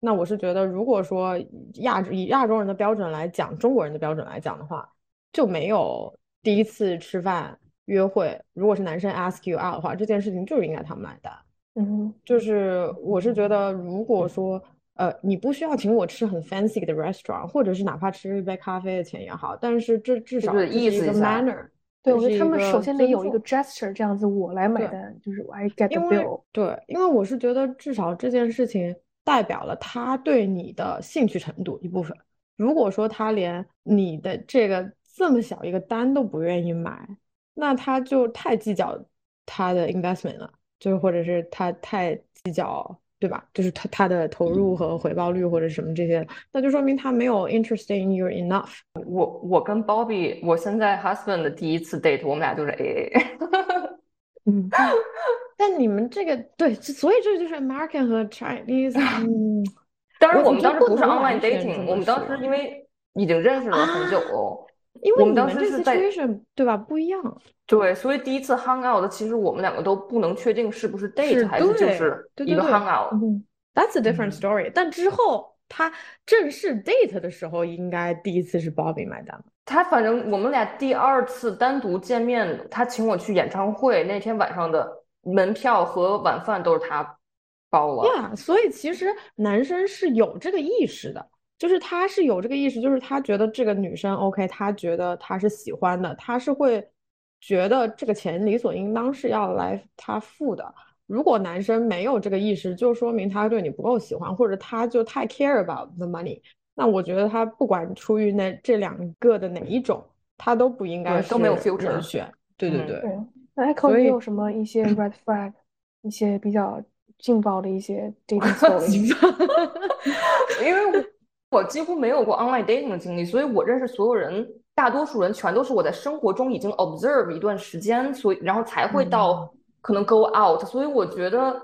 那我是觉得，如果说亚以亚洲人的标准来讲，中国人的标准来讲的话，就没有第一次吃饭约会，如果是男生 ask you out 的话，这件事情就是应该他们买单。嗯，就是我是觉得，如果说呃你不需要请我吃很 fancy 的 restaurant，或者是哪怕吃一杯咖啡的钱也好，但是这至少是一个意思 manner，对，我觉得他们首先得有一个 gesture，这样子我来买单，就是 I get the bill。对，因为我是觉得至少这件事情代表了他对你的兴趣程度一部分。如果说他连你的这个这么小一个单都不愿意买，那他就太计较他的 investment 了，就是或者是他太计较，对吧？就是他他的投入和回报率或者什么这些，那就说明他没有 interest in you enough。我我跟 Bobby，我现在 husband 的第一次 date，我们俩就是 AA。嗯，但你们这个对，所以这就是 American 和 Chinese，*laughs* 嗯。当然，我我们当时不是 online dating，我们当时因为已经认识了很久，因为我们当你们这时是在 situation 对吧不一样，对，所以第一次 hang out，的其实我们两个都不能确定是不是 date 是还是就对是一个对对对 hang out。嗯 That's a different 嗯 story。但之后他正式 date 的时候，应该第一次是 Bobby 买单吧？他反正我们俩第二次单独见面，他请我去演唱会，那天晚上的门票和晚饭都是他包了。呀，所以其实男生是有这个意识的，就是他是有这个意识，就是他觉得这个女生 OK，他觉得他是喜欢的，他是会觉得这个钱理所应当是要来他付的。如果男生没有这个意识，就说明他对你不够喜欢，或者他就太 care about the money。那我觉得他不管出于那这两个的哪一种，他都不应该对都没有是 filter 人选。对对嗯对。那 Echo，所以你有什么一些 *laughs* red flag，一些比较劲爆的一些 *laughs* dating story。因为我几乎没有过 online dating 的经历，所以我认识所有人，大多数人全都是我在生活中已经 observe 一段时间，所以然后才会到可能 go out。所以我觉得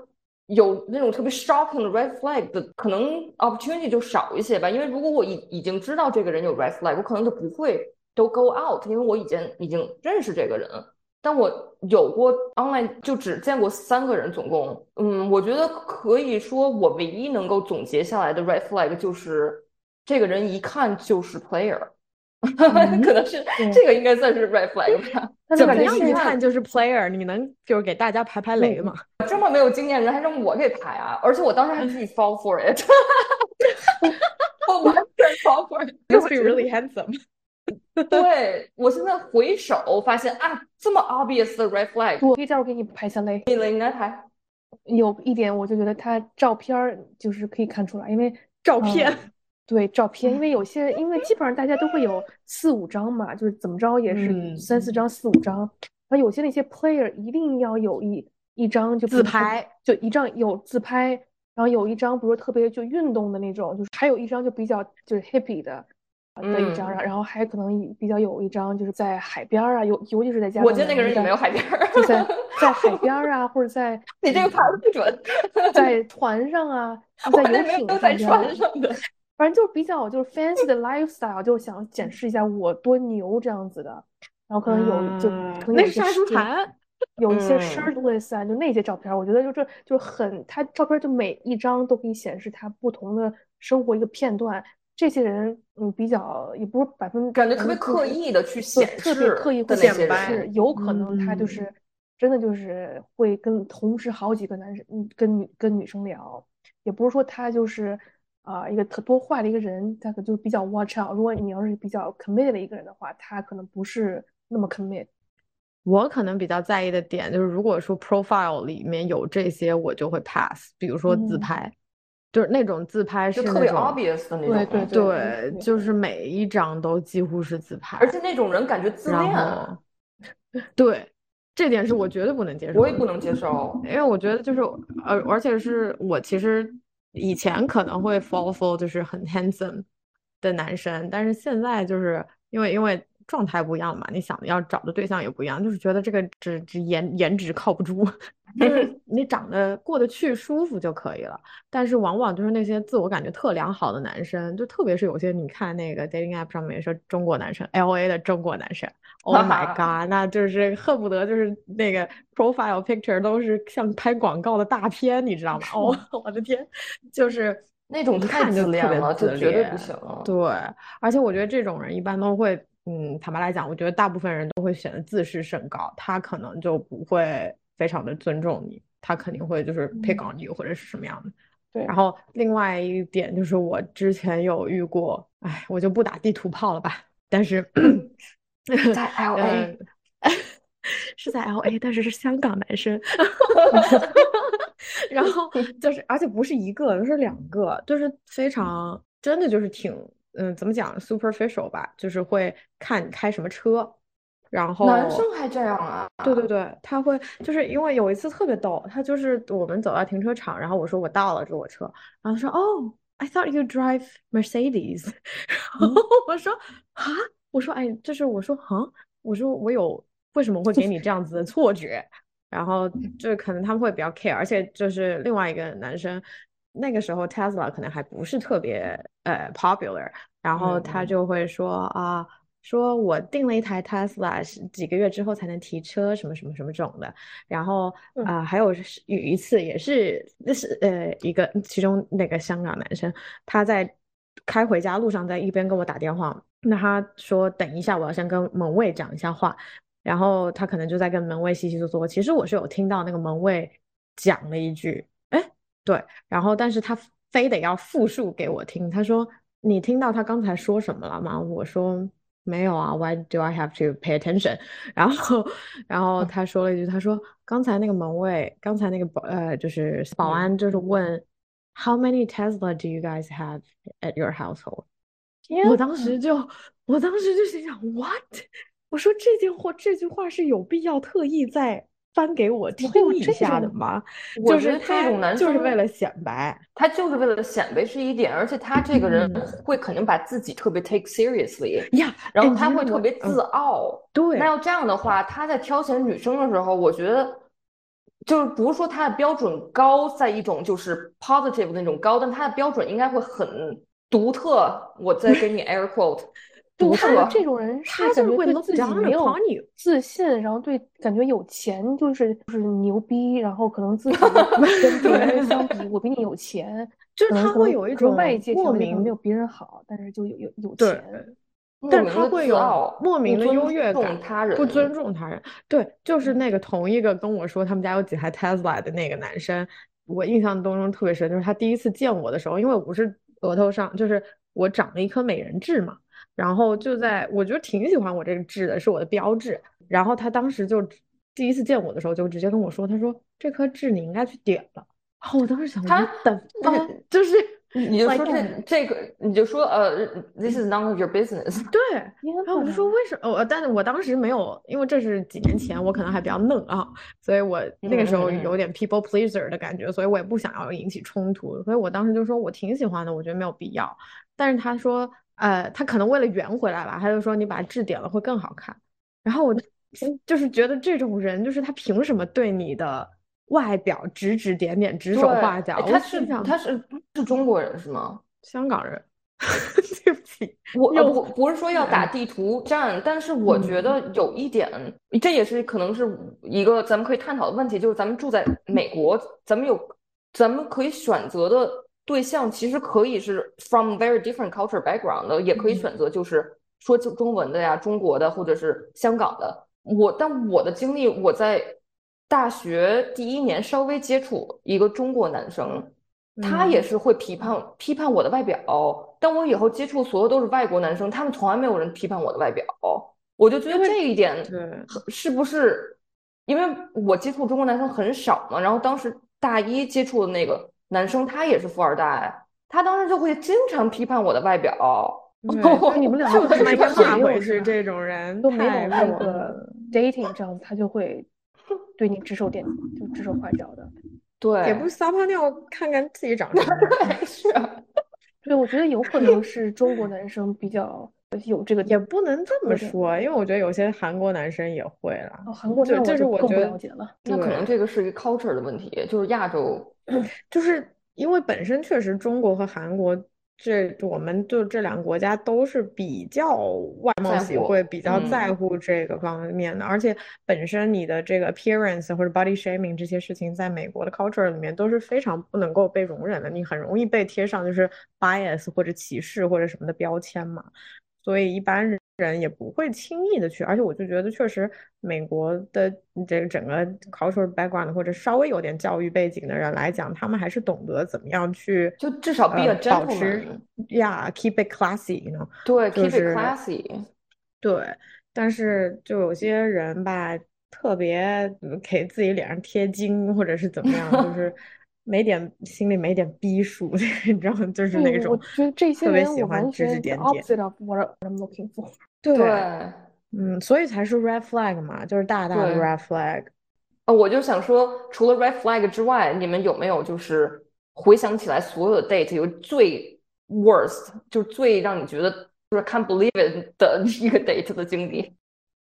有那种特别 shocking 的 red flag 的可能 opportunity 就少一些吧。因为如果我已已经知道这个人有 red flag，我可能就不会都 go out，因为我已经已经认识这个人。但我有过 online 就只见过三个人，总共，嗯，我觉得可以说我唯一能够总结下来的 red flag 就是这个人一看就是 player，*laughs* 可能是这个应该算是 red flag 吧。*laughs* 怎么样一看就是 player？你能就是给大家排排雷吗？这么没有经验的人还让我给排啊？而且我当时还巨 fall for it，*laughs* 我完全 fall for it，must be really handsome。对我现在回首发现啊，这么 obvious 的 red flag，我可以待会儿给你排下雷。你雷，你来排。有一点，我就觉得他照片就是可以看出来，因为照片，对照片，因为有些，因为基本上大家都会有四五张嘛，就是怎么着也是三四张、四五张。那有些那些 player 一定要有一一张就自拍，就一张有自拍，然后有一张，比如说特别就运动的那种，就是还有一张就比较就是 hippy 的。的一张，然后还可能比较有一张，就是在海边啊，尤尤其是在加。我觉得那个人也没有海边就在 *laughs* 在海边啊，或者在你这个牌子不准，在船上啊，*laughs* 在游艇上，在船上的，反正就是比较就是 fancy 的 lifestyle，就是想展示一下我多牛这样子的，然后可能有就可能那是杀猪盘，有一些 shirtless 啊，就那些照片，我觉得就这就很，他照片就每一张都可以显示他不同的生活一个片段。这些人，嗯，比较也不是百分，感觉特别刻意的去显示，特别刻意会显示，有可能他就是真的就是会跟同时好几个男生，嗯，跟女跟女生聊，也不是说他就是啊一个特多坏的一个人，他可就比较 watch out。如果你要是比较 committed 的一个人的话，他可能不是那么 commit。我可能比较在意的点就是，如果说 profile 里面有这些，我就会 pass。比如说自拍。就是那种自拍是特别 obvious 的那种，对对对，就是每一张都几乎是自拍，而且那种人感觉自恋。对，这点是我绝对不能接受，我也不能接受，因为我觉得就是呃，而且是我其实以前可能会 fall for 就是很 handsome 的男生，但是现在就是因为因为。状态不一样嘛，你想的要找的对象也不一样，就是觉得这个只只颜颜值靠不住，就 *laughs* 是你长得过得去、舒服就可以了。但是往往就是那些自我感觉特良好的男生，就特别是有些你看那个 dating app 上面说中国男生，L A 的中国男生，Oh my *laughs* god，那就是恨不得就是那个 profile picture 都是像拍广告的大片，你知道吗？哦，*laughs* 我的天，就是那种看就特别自恋，绝对不行。对，而且我觉得这种人一般都会。嗯，坦白来讲，我觉得大部分人都会选择自视甚高，他可能就不会非常的尊重你，他肯定会就是 pick on you 或者是什么样的。对。然后另外一点就是我之前有遇过，哎，我就不打地图炮了吧。但是在 *laughs* L A，*laughs* 是在 L A，但是是香港男生。*laughs* 然后就是，而且不是一个，是两个，就是非常真的就是挺。嗯，怎么讲？superficial 吧，就是会看你开什么车，然后男生还这样啊？对对对，他会就是因为有一次特别逗，他就是我们走到停车场，然后我说我到了，这是我车，然后他说哦，I thought you drive Mercedes，然后我说啊，我说哎，就是我说啊，我说我有为什么会给你这样子的错觉？然后就可能他们会比较 care，而且就是另外一个男生。那个时候 Tesla 可能还不是特别呃 popular，然后他就会说啊，说我订了一台 Tesla，是几个月之后才能提车，什么什么什么种的。然后啊，还有有一次也是，那是呃一个其中那个香港男生，他在开回家路上，在一边跟我打电话，那他说等一下，我要先跟门卫讲一下话，然后他可能就在跟门卫稀稀嗦嗦。其实我是有听到那个门卫讲了一句。哎对，然后但是他非得要复述给我听。他说：“你听到他刚才说什么了吗？”我说：“没有啊。”Why do I have to pay attention？*laughs* 然后，然后他说了一句：“他说刚才那个门卫，刚才那个保呃，就是保安，就是问 How many Tesla do you guys have at your household？” 我当时就，我当时就心想：“What？” 我说这件话，这句话是有必要特意再。翻给我听一下的吗？就是这种男生就是为了显摆，他就是为了显摆是一点，而且他这个人会肯定把自己特别 take seriously 呀，然后他会特别自傲。对，那要这样的话，他在挑选女生的时候，我觉得就是不是说他的标准高，在一种就是 positive 那种高，但他的标准应该会很独特。我再给你 air quote。*laughs* 独特这种人，他就是会对自己没有自信，然后对感觉有钱就是就是牛逼，然后可能自己跟别人 *laughs* 相比，我比你有钱，就是他会有一种外界莫名没有别人好，但是就有有有钱，但他会有莫名的优越感，不尊重他人。对，就是那个同一个跟我说他们家有几台 Tesla 的那个男生，我印象当中特别深，就是他第一次见我的时候，因为我不是额头上就是我长了一颗美人痣嘛。然后就在，我觉得挺喜欢我这个痣的，是我的标志。然后他当时就第一次见我的时候，就直接跟我说：“他说这颗痣你应该去点了。”然后我当时想，他等就是你就说这这个，你就说呃，this is none of your business。对，然后我就说为什么？我但是我当时没有，因为这是几年前，我可能还比较嫩啊，所以我那个时候有点 people pleaser 的感觉，所以我也不想要引起冲突，所以我当时就说我挺喜欢的，我觉得没有必要。但是他说。呃，他可能为了圆回来吧，他就说你把痣点了会更好看。然后我就是觉得这种人，就是他凭什么对你的外表指指点点、指手画脚？他是他是是中国人是吗？香港人。*laughs* 对不起，我我不是说要打地图战，但是我觉得有一点，这也是可能是一个咱们可以探讨的问题，就是咱们住在美国，咱们有咱们可以选择的。对象其实可以是 from very different culture background 的，也可以选择就是说中文的呀，中国的或者是香港的。我但我的经历，我在大学第一年稍微接触一个中国男生，他也是会批判批判我的外表。但我以后接触所有都是外国男生，他们从来没有人批判我的外表。我就觉得这一点是不是因为我接触中国男生很少嘛？然后当时大一接触的那个。男生他也是富二代，他当时就会经常批判我的外表。*laughs* 你们俩就他妈会是这种人，都没有那个 dating 这样子，他就会对你指手点就指手画脚的。对，也不撒泡尿看看自己长什么样。*laughs* 是啊，对，我觉得有可能是中国男生比较有这个，也不能这么说，因为我觉得有些韩国男生也会啦。哦，韩国就就是我觉得，那可能这个是一个 culture 的问题，就是亚洲。*coughs* 就是因为本身确实中国和韩国这我们就这两个国家都是比较外貌协会比较在乎这个方面的，而且本身你的这个 appearance 或者 body shaming 这些事情，在美国的 culture 里面都是非常不能够被容忍的，你很容易被贴上就是 bias 或者歧视或者什么的标签嘛，所以一般人。也不会轻易的去，而且我就觉得，确实美国的这个整个 cultural background 或者稍微有点教育背景的人来讲，他们还是懂得怎么样去，就至少比较保持呀，keep it classy，你 know？对，keep it classy。对，但是就有些人吧，特别给自己脸上贴金，或者是怎么样，就是。没点心里没点逼数，*laughs* 你知道吗？就是那种，我觉得这些特别喜欢指指点点。对，嗯，所以才是 red flag 嘛，就是大大的 red flag。呃，我就想说，除了 red flag 之外，你们有没有就是回想起来所有的 date 有最 worst，就最让你觉得就是 can't believe it 的 *laughs* 一个 date 的经历？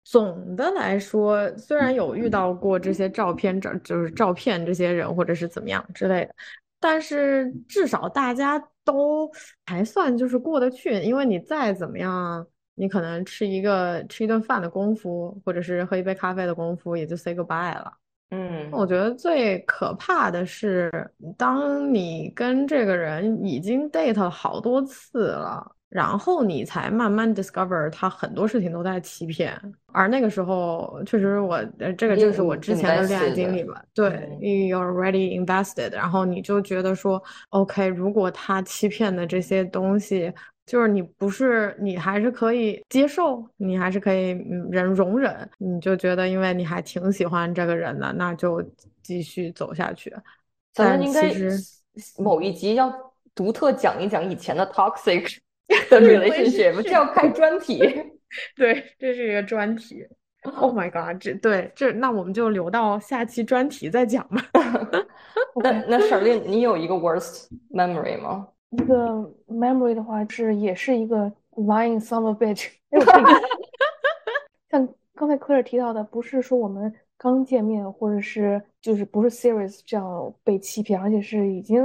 总的来说，虽然有遇到过这些照片照，就是照片这些人，或者是怎么样之类的，但是至少大家都还算就是过得去。因为你再怎么样，你可能吃一个吃一顿饭的功夫，或者是喝一杯咖啡的功夫，也就 say goodbye 了。嗯，我觉得最可怕的是，当你跟这个人已经 date 了好多次了。然后你才慢慢 discover 他很多事情都在欺骗，而那个时候确实我呃这个就是我之前的恋爱经历吧。对，you already invested，然后你就觉得说，OK，如果他欺骗的这些东西，就是你不是你还是可以接受，你还是可以忍容忍，你就觉得因为你还挺喜欢这个人的，那就继续走下去。咱们应该某一集要独特讲一讲以前的 toxic。*laughs* 的 relationship，这要开专题。*laughs* 对，这是一个专题。Oh my god！这对这那我们就留到下期专题再讲吧。*laughs* 那那 s h a r l e n 你有一个 worst memory 吗？一个 memory 的话是也是一个 lying son of a bitch。像刚才 Claire 提到的，不是说我们刚见面或者是就是不是 serious 这样被欺骗，而且是已经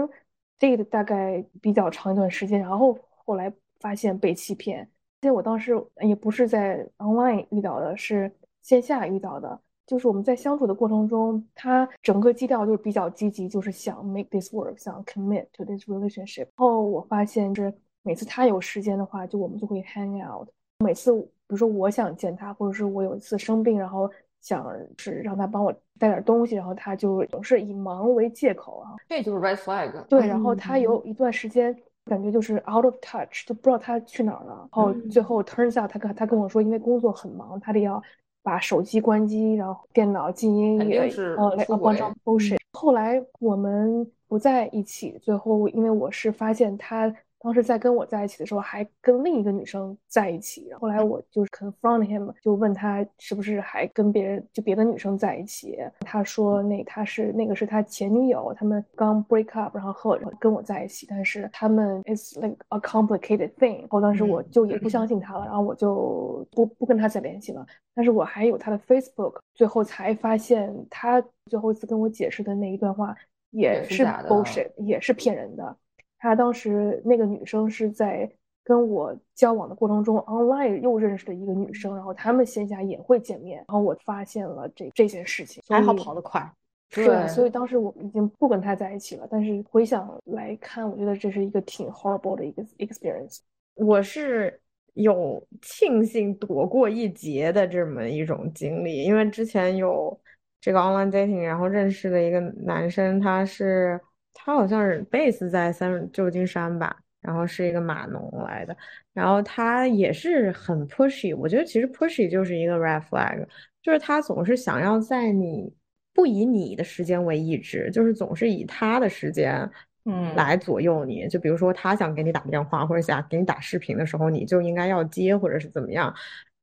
date 大概比较长一段时间，然后后来发现被欺骗。而且我当时也不是在 online 遇到的，是。线下遇到的，就是我们在相处的过程中，他整个基调就是比较积极，就是想 make this work，想 commit to this relationship。然后我发现，是每次他有时间的话，就我们就会 hang out。每次比如说我想见他，或者是我有一次生病，然后想是让他帮我带点东西，然后他就总是以忙为借口啊。这就是 red flag。对，然后他有一段时间感觉就是 out of touch，就不知道他去哪儿了。然后最后 turns out 他跟他跟我说，因为工作很忙，他得要。把手机关机，然后电脑静音，也呃来帮上 bullshit。后来我们不在一起，最后因为我是发现他。当时在跟我在一起的时候，还跟另一个女生在一起。后来我就是 confront him，就问他是不是还跟别人就别的女生在一起。他说那他是那个是他前女友，他们刚 break up，然后和我跟我在一起。但是他们 it's like a complicated thing。然后当时我就也不相信他了，然后我就不不跟他再联系了。但是我还有他的 Facebook，最后才发现他最后一次跟我解释的那一段话也是 bullshit，也是骗人的。他当时那个女生是在跟我交往的过程中，online 又认识的一个女生，然后他们线下也会见面，然后我发现了这这件事情，还好跑得快，对，所以当时我已经不跟他在一起了。但是回想来看，我觉得这是一个挺 horrible 的一个 experience。我是有庆幸躲过一劫的这么一种经历，因为之前有这个 online dating，然后认识的一个男生，他是。他好像是 base 在三旧金山吧，然后是一个码农来的，然后他也是很 pushy，我觉得其实 pushy 就是一个 red flag，就是他总是想要在你不以你的时间为意志，就是总是以他的时间，嗯，来左右你。就比如说他想给你打电话或者想给你打视频的时候，你就应该要接或者是怎么样。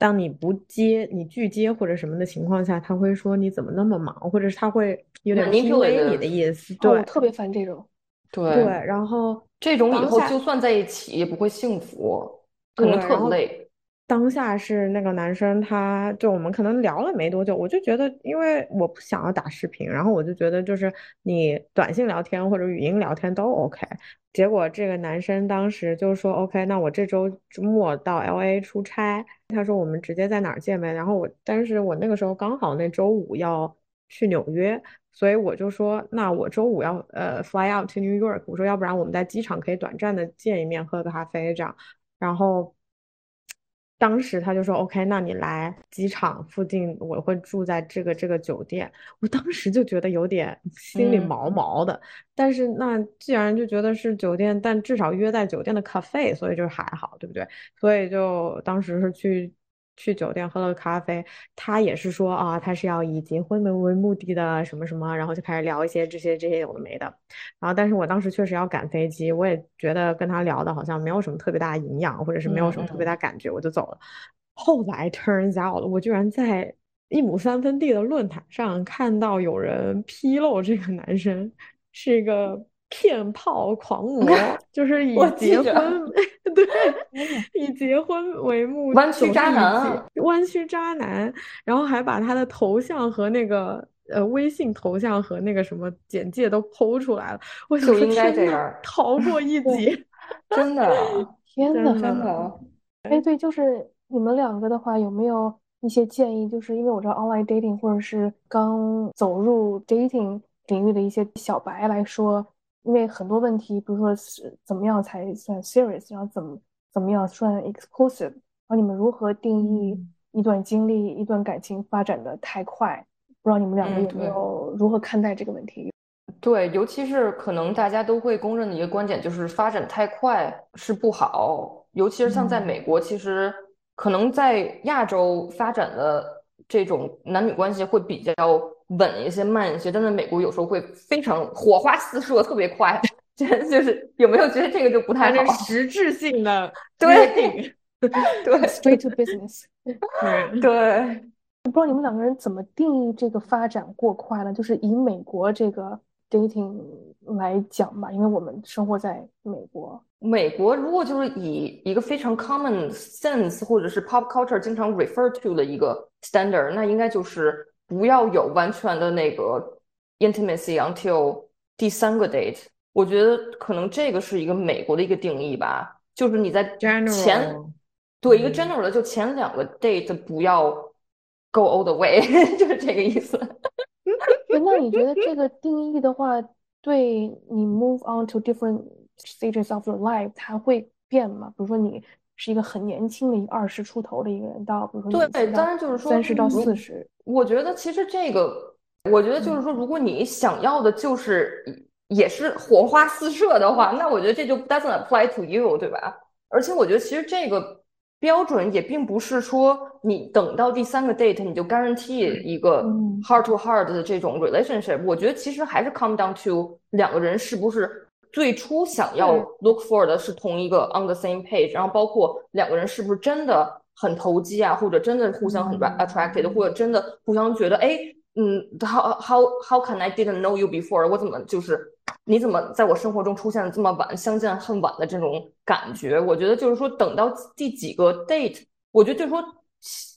当你不接、你拒接或者什么的情况下，他会说你怎么那么忙，或者是他会有点 PUA 你的意思。对，我特别烦这种。对对，然后这种以后就算在一起也不会幸福，可能特累。当下是那个男生，他就我们可能聊了没多久，我就觉得，因为我不想要打视频，然后我就觉得就是你短信聊天或者语音聊天都 OK。结果这个男生当时就说 OK，那我这周末到 LA 出差，他说我们直接在哪儿见呗。然后我，但是我那个时候刚好那周五要去纽约，所以我就说那我周五要呃 fly out to New York，我说要不然我们在机场可以短暂的见一面，喝个咖啡这样，然后。当时他就说：“OK，那你来机场附近，我会住在这个这个酒店。”我当时就觉得有点心里毛毛的。但是那既然就觉得是酒店，但至少约在酒店的 cafe，所以就还好，对不对？所以就当时是去。去酒店喝了咖啡，他也是说啊，他是要以结婚为为目的的什么什么，然后就开始聊一些这些这些有的没的。然后，但是我当时确实要赶飞机，我也觉得跟他聊的好像没有什么特别大营养，或者是没有什么特别大感觉，我就走了。后来 turns out，我居然在一亩三分地的论坛上看到有人披露这个男生是一个。骗炮狂魔 *laughs* 就是以结婚 *laughs* 对以结婚为目的，弯曲渣男，弯曲渣男，然后还把他的头像和那个呃微信头像和那个什么简介都剖出来了。我就应该这样，逃过一劫，*laughs* 真的，天呐，真的。哎，对，就是你们两个的话，有没有一些建议？就是因为我知道 online dating 或者是刚走入 dating 领域的一些小白来说。因为很多问题，比如说是怎么样才算 serious，然后怎么怎么样算 exclusive，然后你们如何定义一段经历、一段感情发展的太快？不知道你们两个有没有如何看待这个问题？对，尤其是可能大家都会公认的一个观点，就是发展太快是不好。尤其是像在美国，其实可能在亚洲发展的这种男女关系会比较。稳一些，慢一些，但在美国有时候会非常火花四射，特别快。*laughs* 就就是有没有觉得这个就不太好？实质性的对对，straight to business。*laughs* *laughs* 对。我不知道你们两个人怎么定义这个发展过快呢？就是以美国这个 dating 来讲吧，因为我们生活在美国。美国如果就是以一个非常 common sense 或者是 pop culture 经常 refer to 的一个 standard，那应该就是不要有完全的那个 intimacy until 第三个 date。我觉得可能这个是一个美国的一个定义吧，就是你在前对一个 general 的，就前两个 date 不要。Go all the way，*laughs* 就是这个意思。*laughs* 那你觉得这个定义的话，对你 move on to different stages of your life，它会变吗？比如说你是一个很年轻的一个二十出头的一个人，到比如说对，当然就是说三十到四十。我觉得其实这个，我觉得就是说，如果你想要的就是也是火花四射的话，那我觉得这就 doesn't apply to you，对吧？而且我觉得其实这个。标准也并不是说你等到第三个 date 你就 guarantee 一个 heart to heart 的这种 relationship。我觉得其实还是 come down to 两个人是不是最初想要 look for 的是同一个 on the same page，然后包括两个人是不是真的很投机啊，或者真的互相很 attracted，或者真的互相觉得哎，嗯，how how how can I didn't know you before？我怎么就是你怎么在我生活中出现的这么晚，相见恨晚的这种感觉？我觉得就是说，等到第几个 date，我觉得就是说，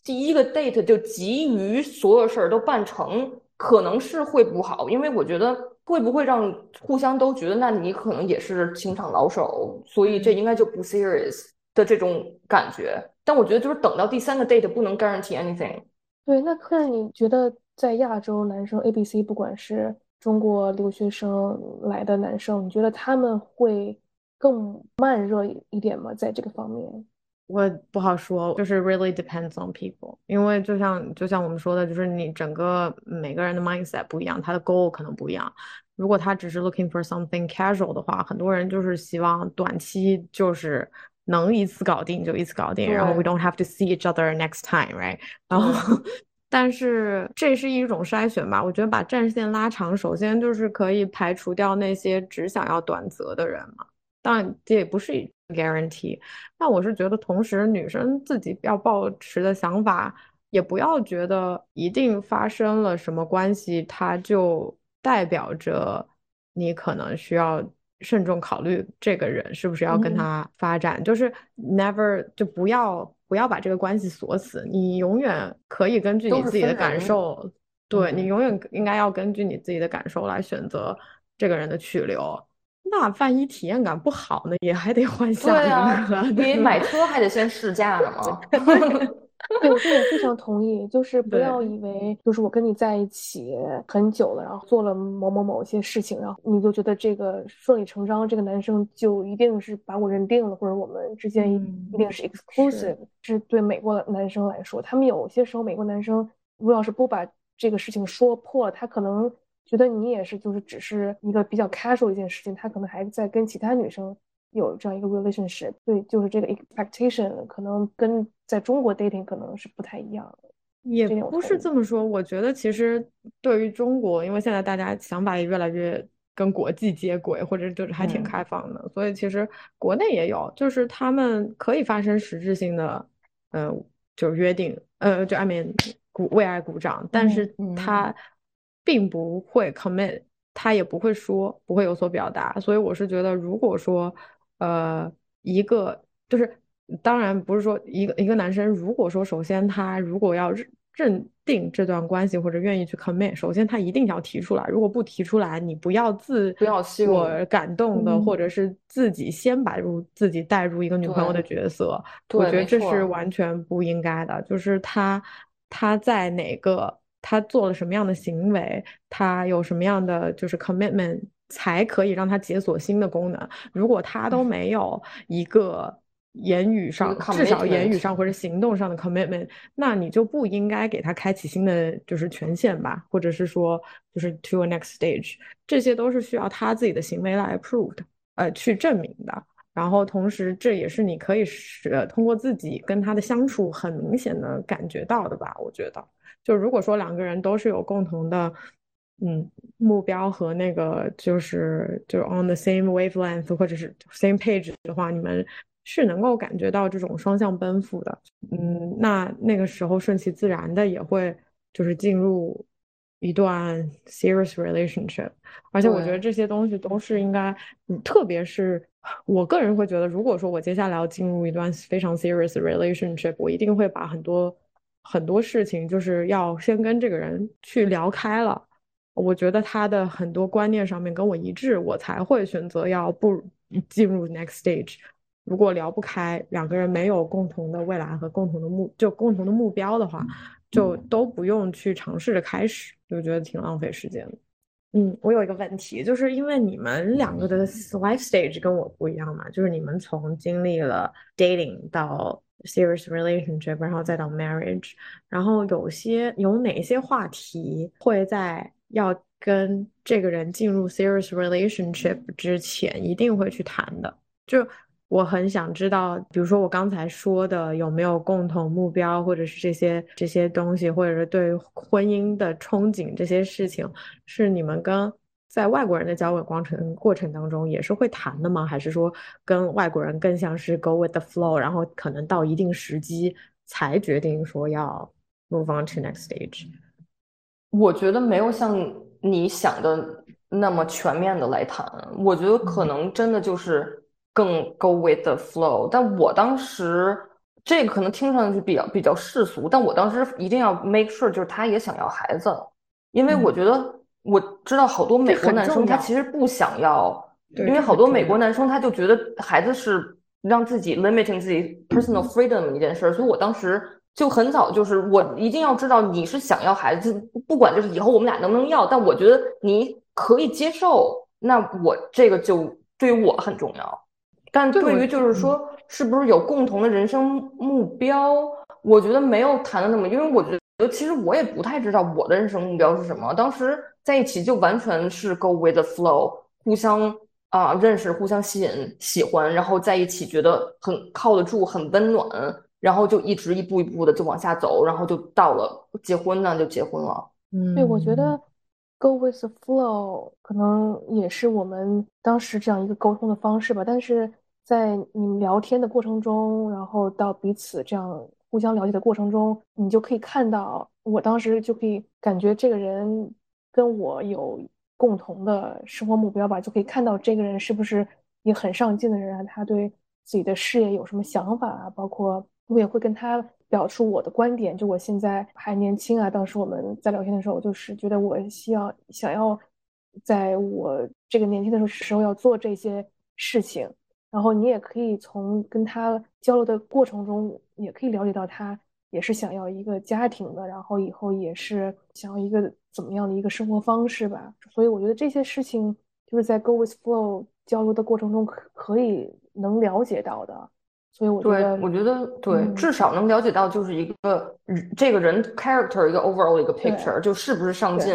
第一个 date 就急于所有事儿都办成，可能是会不好，因为我觉得会不会让互相都觉得，那你可能也是情场老手，所以这应该就不 serious 的这种感觉。但我觉得就是等到第三个 date 不能 guarantee anything。对，那客人你觉得在亚洲男生 A、B、C，不管是中国留学生来的男生，你觉得他们会更慢热一点吗？在这个方面，我不好说，就是 really depends on people。因为就像就像我们说的，就是你整个每个人的 mindset 不一样，他的 goal 可能不一样。如果他只是 looking for something casual 的话，很多人就是希望短期就是能一次搞定就一次搞定，然后 we don't have to see each other next time，right？然后。但是这是一种筛选吧，我觉得把战线拉长，首先就是可以排除掉那些只想要短择的人嘛。当然，这也不是 guarantee。那我是觉得，同时女生自己要保持的想法，也不要觉得一定发生了什么关系，它就代表着你可能需要慎重考虑这个人是不是要跟他发展，就是 never 就不要。不要把这个关系锁死，你永远可以根据你自己的感受，对你永远应该要根据你自己的感受来选择这个人的去留。那万一体验感不好呢，也还得换下一个。你买车还得先试驾呢吗？*laughs* 对，我这也非常同意，就是不要以为就是我跟你在一起很久了，然后做了某某某些事情，然后你就觉得这个顺理成章，这个男生就一定是把我认定了，或者我们之间一一定是 exclusive。是对美国的男生来说，他们有些时候美国男生如果要是不把这个事情说破，他可能觉得你也是就是只是一个比较 casual 一件事情，他可能还在跟其他女生。有这样一个 relationship，对，就是这个 expectation 可能跟在中国 dating 可能是不太一样的。也不是这么说，我觉得其实对于中国，因为现在大家想法也越来越跟国际接轨，或者就是还挺开放的，所以其实国内也有，就是他们可以发生实质性的，嗯，就是约定，呃，就 I mean 鼓为爱鼓掌，但是他并不会 commit，他也不会说，不会有所表达，所以我是觉得，如果说。呃，一个就是，当然不是说一个一个男生，如果说首先他如果要认定这段关系或者愿意去 commit，首先他一定要提出来。如果不提出来，你不要自不要我感动的，或者是自己先把入自己带入一个女朋友的角色，我觉得这是完全不应该的。就是他他在哪个他做了什么样的行为，他有什么样的就是 commitment。才可以让他解锁新的功能。如果他都没有一个言语上，至少言语上或者行动上的 commitment，那你就不应该给他开启新的就是权限吧，或者是说就是 to a next stage，这些都是需要他自己的行为来 prove 的，呃，去证明的。然后同时，这也是你可以是通过自己跟他的相处很明显的感觉到的吧？我觉得，就如果说两个人都是有共同的。嗯，目标和那个就是就是 on the same wavelength 或者是 same page 的话，你们是能够感觉到这种双向奔赴的。嗯，那那个时候顺其自然的也会就是进入一段 serious relationship，而且我觉得这些东西都是应该，嗯，特别是我个人会觉得，如果说我接下来要进入一段非常 serious relationship，我一定会把很多很多事情就是要先跟这个人去聊开了。我觉得他的很多观念上面跟我一致，我才会选择要不进入 next stage。如果聊不开，两个人没有共同的未来和共同的目，就共同的目标的话，就都不用去尝试着开始，就觉得挺浪费时间的。嗯，我有一个问题，就是因为你们两个的 life stage 跟我不一样嘛，就是你们从经历了 dating 到 serious relationship，然后再到 marriage，然后有些有哪些话题会在要跟这个人进入 serious relationship 之前一定会去谈的，就我很想知道，比如说我刚才说的有没有共同目标，或者是这些这些东西，或者是对婚姻的憧憬这些事情，是你们跟在外国人的交往过程过程当中也是会谈的吗？还是说跟外国人更像是 go with the flow，然后可能到一定时机才决定说要 move on to next stage？我觉得没有像你想的那么全面的来谈，我觉得可能真的就是更 go with the flow。但我当时这个可能听上去比较比较世俗，但我当时一定要 make sure 就是他也想要孩子，因为我觉得我知道好多美国男生他其实不想要，因为好多美国男生他就觉得孩子是让自己 limiting 自己 personal freedom 一件事，所以我当时。就很早，就是我一定要知道你是想要孩子，不管就是以后我们俩能不能要，但我觉得你可以接受，那我这个就对于我很重要。但对于就是说是不是有共同的人生目标，我觉得没有谈的那么，因为我觉得其实我也不太知道我的人生目标是什么。当时在一起就完全是 go with the flow，互相啊认识，互相吸引、喜欢，然后在一起觉得很靠得住，很温暖。然后就一直一步一步的就往下走，然后就到了结婚呢，就结婚了。嗯，对，我觉得 go with the flow 可能也是我们当时这样一个沟通的方式吧。但是在你们聊天的过程中，然后到彼此这样互相了解的过程中，你就可以看到，我当时就可以感觉这个人跟我有共同的生活目标吧，就可以看到这个人是不是一个很上进的人啊，他对自己的事业有什么想法啊，包括。我也会跟他表述我的观点，就我现在还年轻啊。当时我们在聊天的时候，我就是觉得我需要想要在我这个年轻的时候时候要做这些事情。然后你也可以从跟他交流的过程中，也可以了解到他也是想要一个家庭的，然后以后也是想要一个怎么样的一个生活方式吧。所以我觉得这些事情就是在 Go with Flow 交流的过程中可可以能了解到的。所以我觉得，我觉得对，至少能了解到就是一个这个人 character 一个 overall 的一个 picture，就是不是上进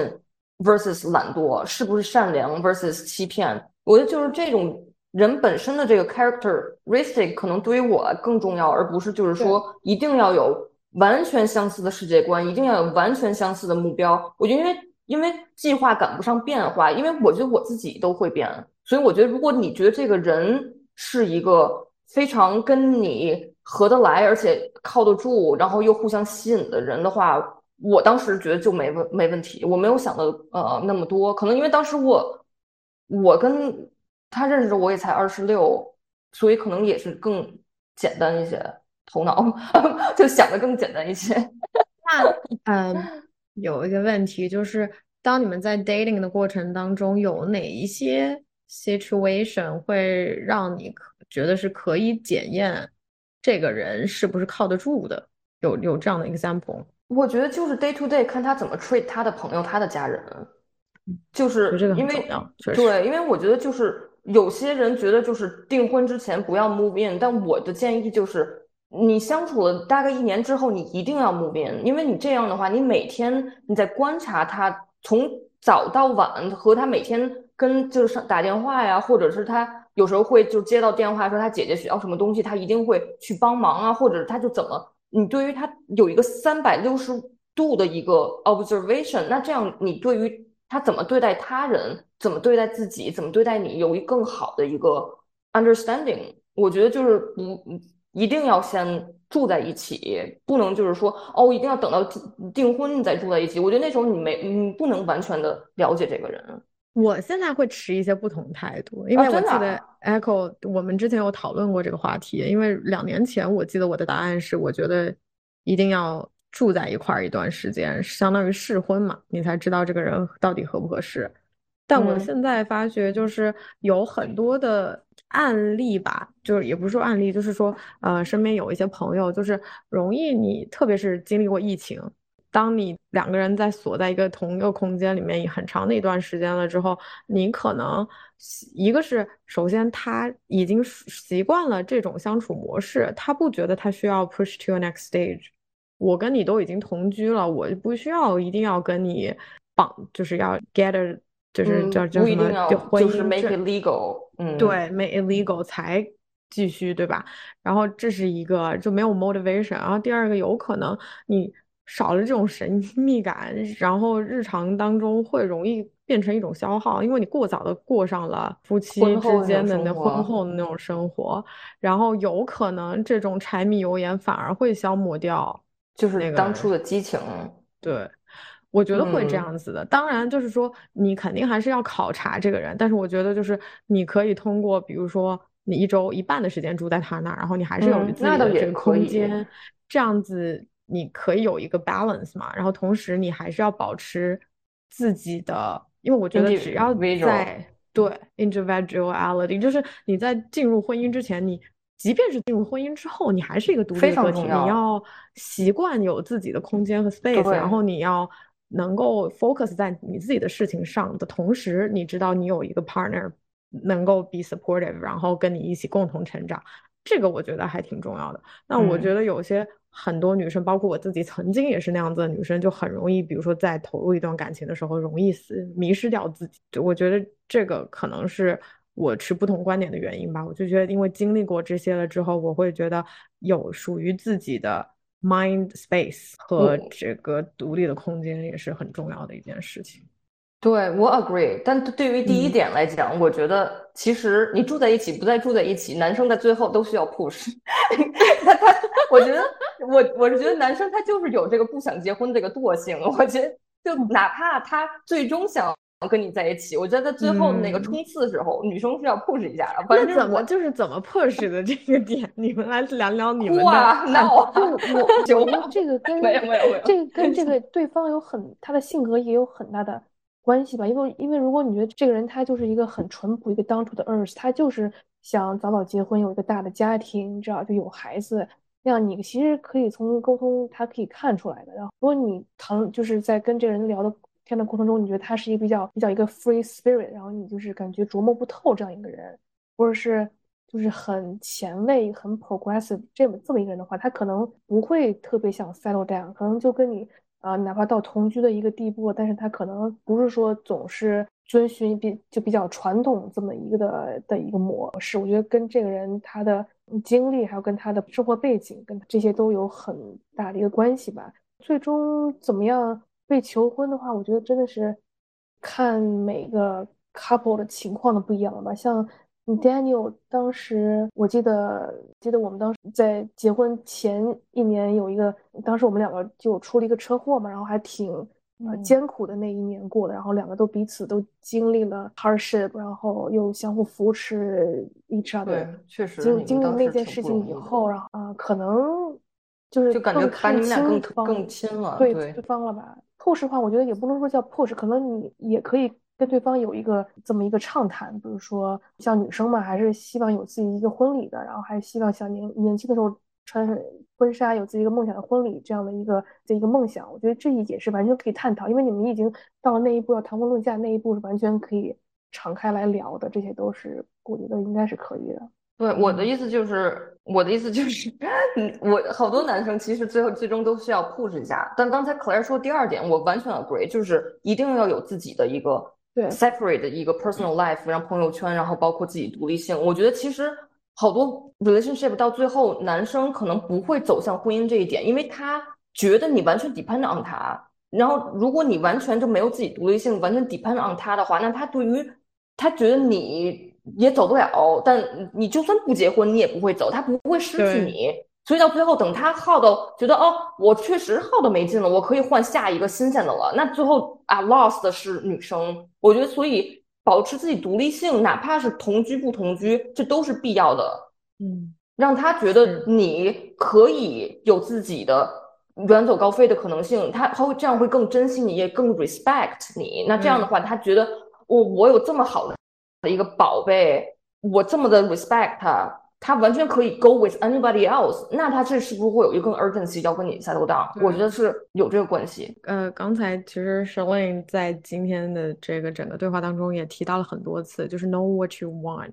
versus 懒惰，是不是善良 versus 欺骗。我觉得就是这种人本身的这个 characteristic 可能对于我更重要，而不是就是说一定要有完全相似的世界观，一定要有完全相似的目标。我觉得因为因为计划赶不上变化，因为我觉得我自己都会变，所以我觉得如果你觉得这个人是一个。非常跟你合得来，而且靠得住，然后又互相吸引的人的话，我当时觉得就没问没问题。我没有想的呃那么多，可能因为当时我我跟他认识我也才二十六，所以可能也是更简单一些，头脑 *laughs* 就想的更简单一些。那嗯，有一个问题就是，当你们在 dating 的过程当中，有哪一些 situation 会让你可？觉得是可以检验这个人是不是靠得住的，有有这样的 example。我觉得就是 day to day 看他怎么 treat 他的朋友、他的家人，就是因为对，因为我觉得就是有些人觉得就是订婚之前不要 move in，但我的建议就是你相处了大概一年之后，你一定要 move in，因为你这样的话，你每天你在观察他从早到晚和他每天跟就是打电话呀，或者是他。有时候会就接到电话说他姐姐需要什么东西，他一定会去帮忙啊，或者他就怎么，你对于他有一个三百六十度的一个 observation，那这样你对于他怎么对待他人，怎么对待自己，怎么对待你，有一更好的一个 understanding。我觉得就是不一定要先住在一起，不能就是说哦，一定要等到订婚你再住在一起。我觉得那时候你没你不能完全的了解这个人。我现在会持一些不同态度，因为我记得 Echo，我们之前有讨论过这个话题。因为两年前我记得我的答案是，我觉得一定要住在一块儿一段时间，相当于试婚嘛，你才知道这个人到底合不合适。但我现在发觉，就是有很多的案例吧，就是也不是说案例，就是说，呃，身边有一些朋友，就是容易你，特别是经历过疫情。当你两个人在锁在一个同一个空间里面很长的一段时间了之后，你可能一个是首先他已经习惯了这种相处模式，他不觉得他需要 push to a next stage。我跟你都已经同居了，我就不需要一定要跟你绑，就是要 get，就是叫叫什么就婚姻 make it legal，嗯，对，make it legal 才继续，对吧？然后这是一个就没有 motivation，然后第二个有可能你。少了这种神秘感，然后日常当中会容易变成一种消耗，因为你过早的过上了夫妻之间的那婚后的那种生活，然后有可能这种柴米油盐反而会消磨掉，就是当初的激情。对，我觉得会这样子的。当然，就是说你肯定还是要考察这个人，但是我觉得就是你可以通过，比如说你一周一半的时间住在他那儿，然后你还是有自己的这个空间，这样子。你可以有一个 balance 嘛，然后同时你还是要保持自己的，因为我觉得只要在对 individuality，就是你在进入婚姻之前，你即便是进入婚姻之后，你还是一个独立的个体，你要习惯有自己的空间和 space，然后你要能够 focus 在你自己的事情上的同时，你知道你有一个 partner 能够 be supportive，然后跟你一起共同成长，这个我觉得还挺重要的。那我觉得有些。很多女生，包括我自己，曾经也是那样子的女生，就很容易，比如说在投入一段感情的时候，容易死迷失掉自己。我觉得这个可能是我持不同观点的原因吧。我就觉得，因为经历过这些了之后，我会觉得有属于自己的 mind space 和这个独立的空间也是很重要的一件事情。对我 agree，但对于第一点来讲，我觉得其实你住在一起不再住在一起，男生在最后都需要 push。*laughs* 他他，我觉得我我是觉得男生他就是有这个不想结婚这个惰性。我觉得就哪怕他最终想跟你在一起，我觉得在最后那个冲刺的时候，女生是要 push 一下的。反正怎么就是怎么 push 的这个点，*laughs* 你们来聊聊你们的。哇，那我就我觉得这个跟没有没有没有，这个跟这个对方有很他的性格也有很大的。关系吧，因为因为如果你觉得这个人他就是一个很淳朴、一个当初的 earth，他就是想早早结婚，有一个大的家庭，你知道就有孩子，那样你其实可以从沟通他可以看出来的。然后如果你谈就是在跟这个人聊的天的过程中，你觉得他是一个比较比较一个 free spirit，然后你就是感觉琢磨不透这样一个人，或者是就是很前卫、很 progressive 这么这么一个人的话，他可能不会特别想 settle down，可能就跟你。啊，哪怕到同居的一个地步，但是他可能不是说总是遵循比就比较传统这么一个的的一个模式。我觉得跟这个人他的经历，还有跟他的生活背景，跟这些都有很大的一个关系吧。最终怎么样被求婚的话，我觉得真的是看每个 couple 的情况的不一样了吧。像。Daniel 当时，我记得记得我们当时在结婚前一年有一个，当时我们两个就出了一个车祸嘛，然后还挺呃艰苦的那一年过的，然后两个都彼此都经历了 hardship，然后又相互扶持，each other。对，确实。经经历那件事情以后，然后啊，可能就是就感觉把你们俩更更亲了，对对方了吧？push 的话，我觉得也不能说叫 push，可能你也可以。跟对方有一个这么一个畅谈，比如说像女生嘛，还是希望有自己一个婚礼的，然后还希望像年年轻的时候穿婚纱，有自己一个梦想的婚礼这样的一个这一个梦想。我觉得这一点是完全可以探讨，因为你们已经到了那一步要谈婚论嫁那一步，是完全可以敞开来聊的。这些都是我觉得应该是可以的。对，我的意思就是，我的意思就是，嗯，我好多男生其实最后最终都需要 push 一下。但刚才 Claire 说第二点，我完全 agree，就是一定要有自己的一个。对，separate 的一个 personal life，让朋友圈，然后包括自己独立性。我觉得其实好多 relationship 到最后，男生可能不会走向婚姻这一点，因为他觉得你完全 depend on 他。然后如果你完全就没有自己独立性，完全 depend on 他的话，那他对于他觉得你也走不了。但你就算不结婚，你也不会走，他不会失去你。所以到最后，等他耗到觉得哦，我确实耗的没劲了，我可以换下一个新鲜的了。那最后啊，lost 的是女生。我觉得，所以保持自己独立性，哪怕是同居不同居，这都是必要的。嗯，让他觉得你可以有自己的远走高飞的可能性，他他会这样会更珍惜你，也更 respect 你。那这样的话，他觉得我我有这么好的一个宝贝，我这么的 respect 他。他完全可以 go with anybody else，那他这是不是会有一个 urgency 要跟你 settle down？我觉得是有这个关系。呃，刚才其实 s h a l e n 在今天的这个整个对话当中也提到了很多次，就是 know what you want。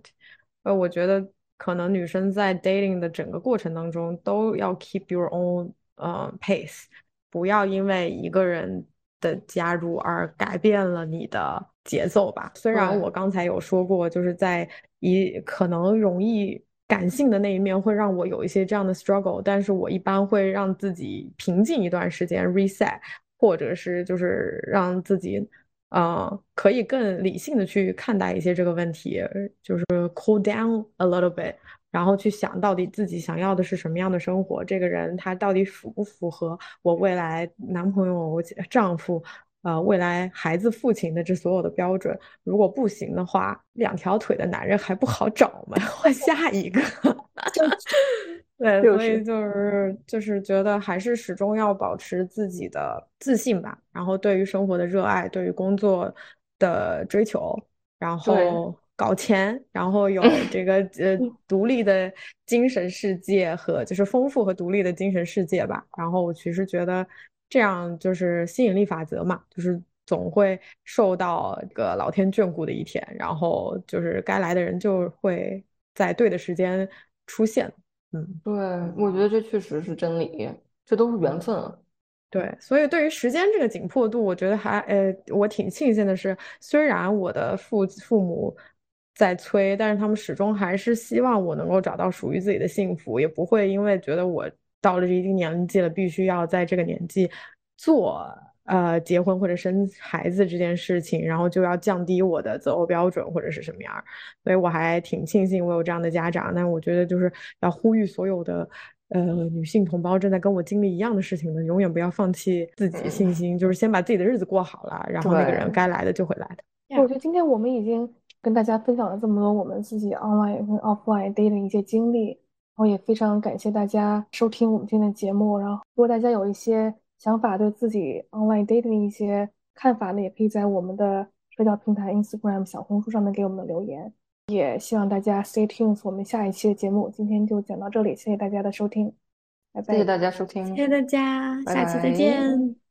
呃，我觉得可能女生在 dating 的整个过程当中都要 keep your own 呃 pace，不要因为一个人的加入而改变了你的节奏吧。虽然我刚才有说过，就是在一可能容易。感性的那一面会让我有一些这样的 struggle，但是我一般会让自己平静一段时间 reset，或者是就是让自己，呃，可以更理性的去看待一些这个问题，就是 cool down a little bit，然后去想到底自己想要的是什么样的生活，这个人他到底符不符合我未来男朋友、丈夫。呃，未来孩子父亲的这所有的标准，如果不行的话，两条腿的男人还不好找吗？*laughs* 换下一个。*laughs* 对，所以就是就是觉得还是始终要保持自己的自信吧，然后对于生活的热爱，对于工作的追求，然后搞钱，然后有 *laughs* 这个呃独立的精神世界和就是丰富和独立的精神世界吧。然后我其实觉得。这样就是吸引力法则嘛，就是总会受到这个老天眷顾的一天，然后就是该来的人就会在对的时间出现。嗯，对，我觉得这确实是真理，这都是缘分。对，所以对于时间这个紧迫度，我觉得还呃，我挺庆幸的是，虽然我的父父母在催，但是他们始终还是希望我能够找到属于自己的幸福，也不会因为觉得我。到了这一定年纪了，必须要在这个年纪做呃结婚或者生孩子这件事情，然后就要降低我的择偶标准或者是什么样儿。所以我还挺庆幸我有这样的家长。但我觉得就是要呼吁所有的呃女性同胞正在跟我经历一样的事情的，永远不要放弃自己信心，就是先把自己的日子过好了，然后那个人该来的就会来的。我觉得今天我们已经跟大家分享了这么多我们自己 online 跟 offline dating 一些经历。我也非常感谢大家收听我们今天的节目。然后，如果大家有一些想法，对自己 online dating 的一些看法呢，也可以在我们的社交平台 Instagram、小红书上面给我们留言。也希望大家 stay tuned，我们下一期的节目。今天就讲到这里，谢谢大家的收听，拜拜。谢谢大家收听，谢谢大家，下期再见。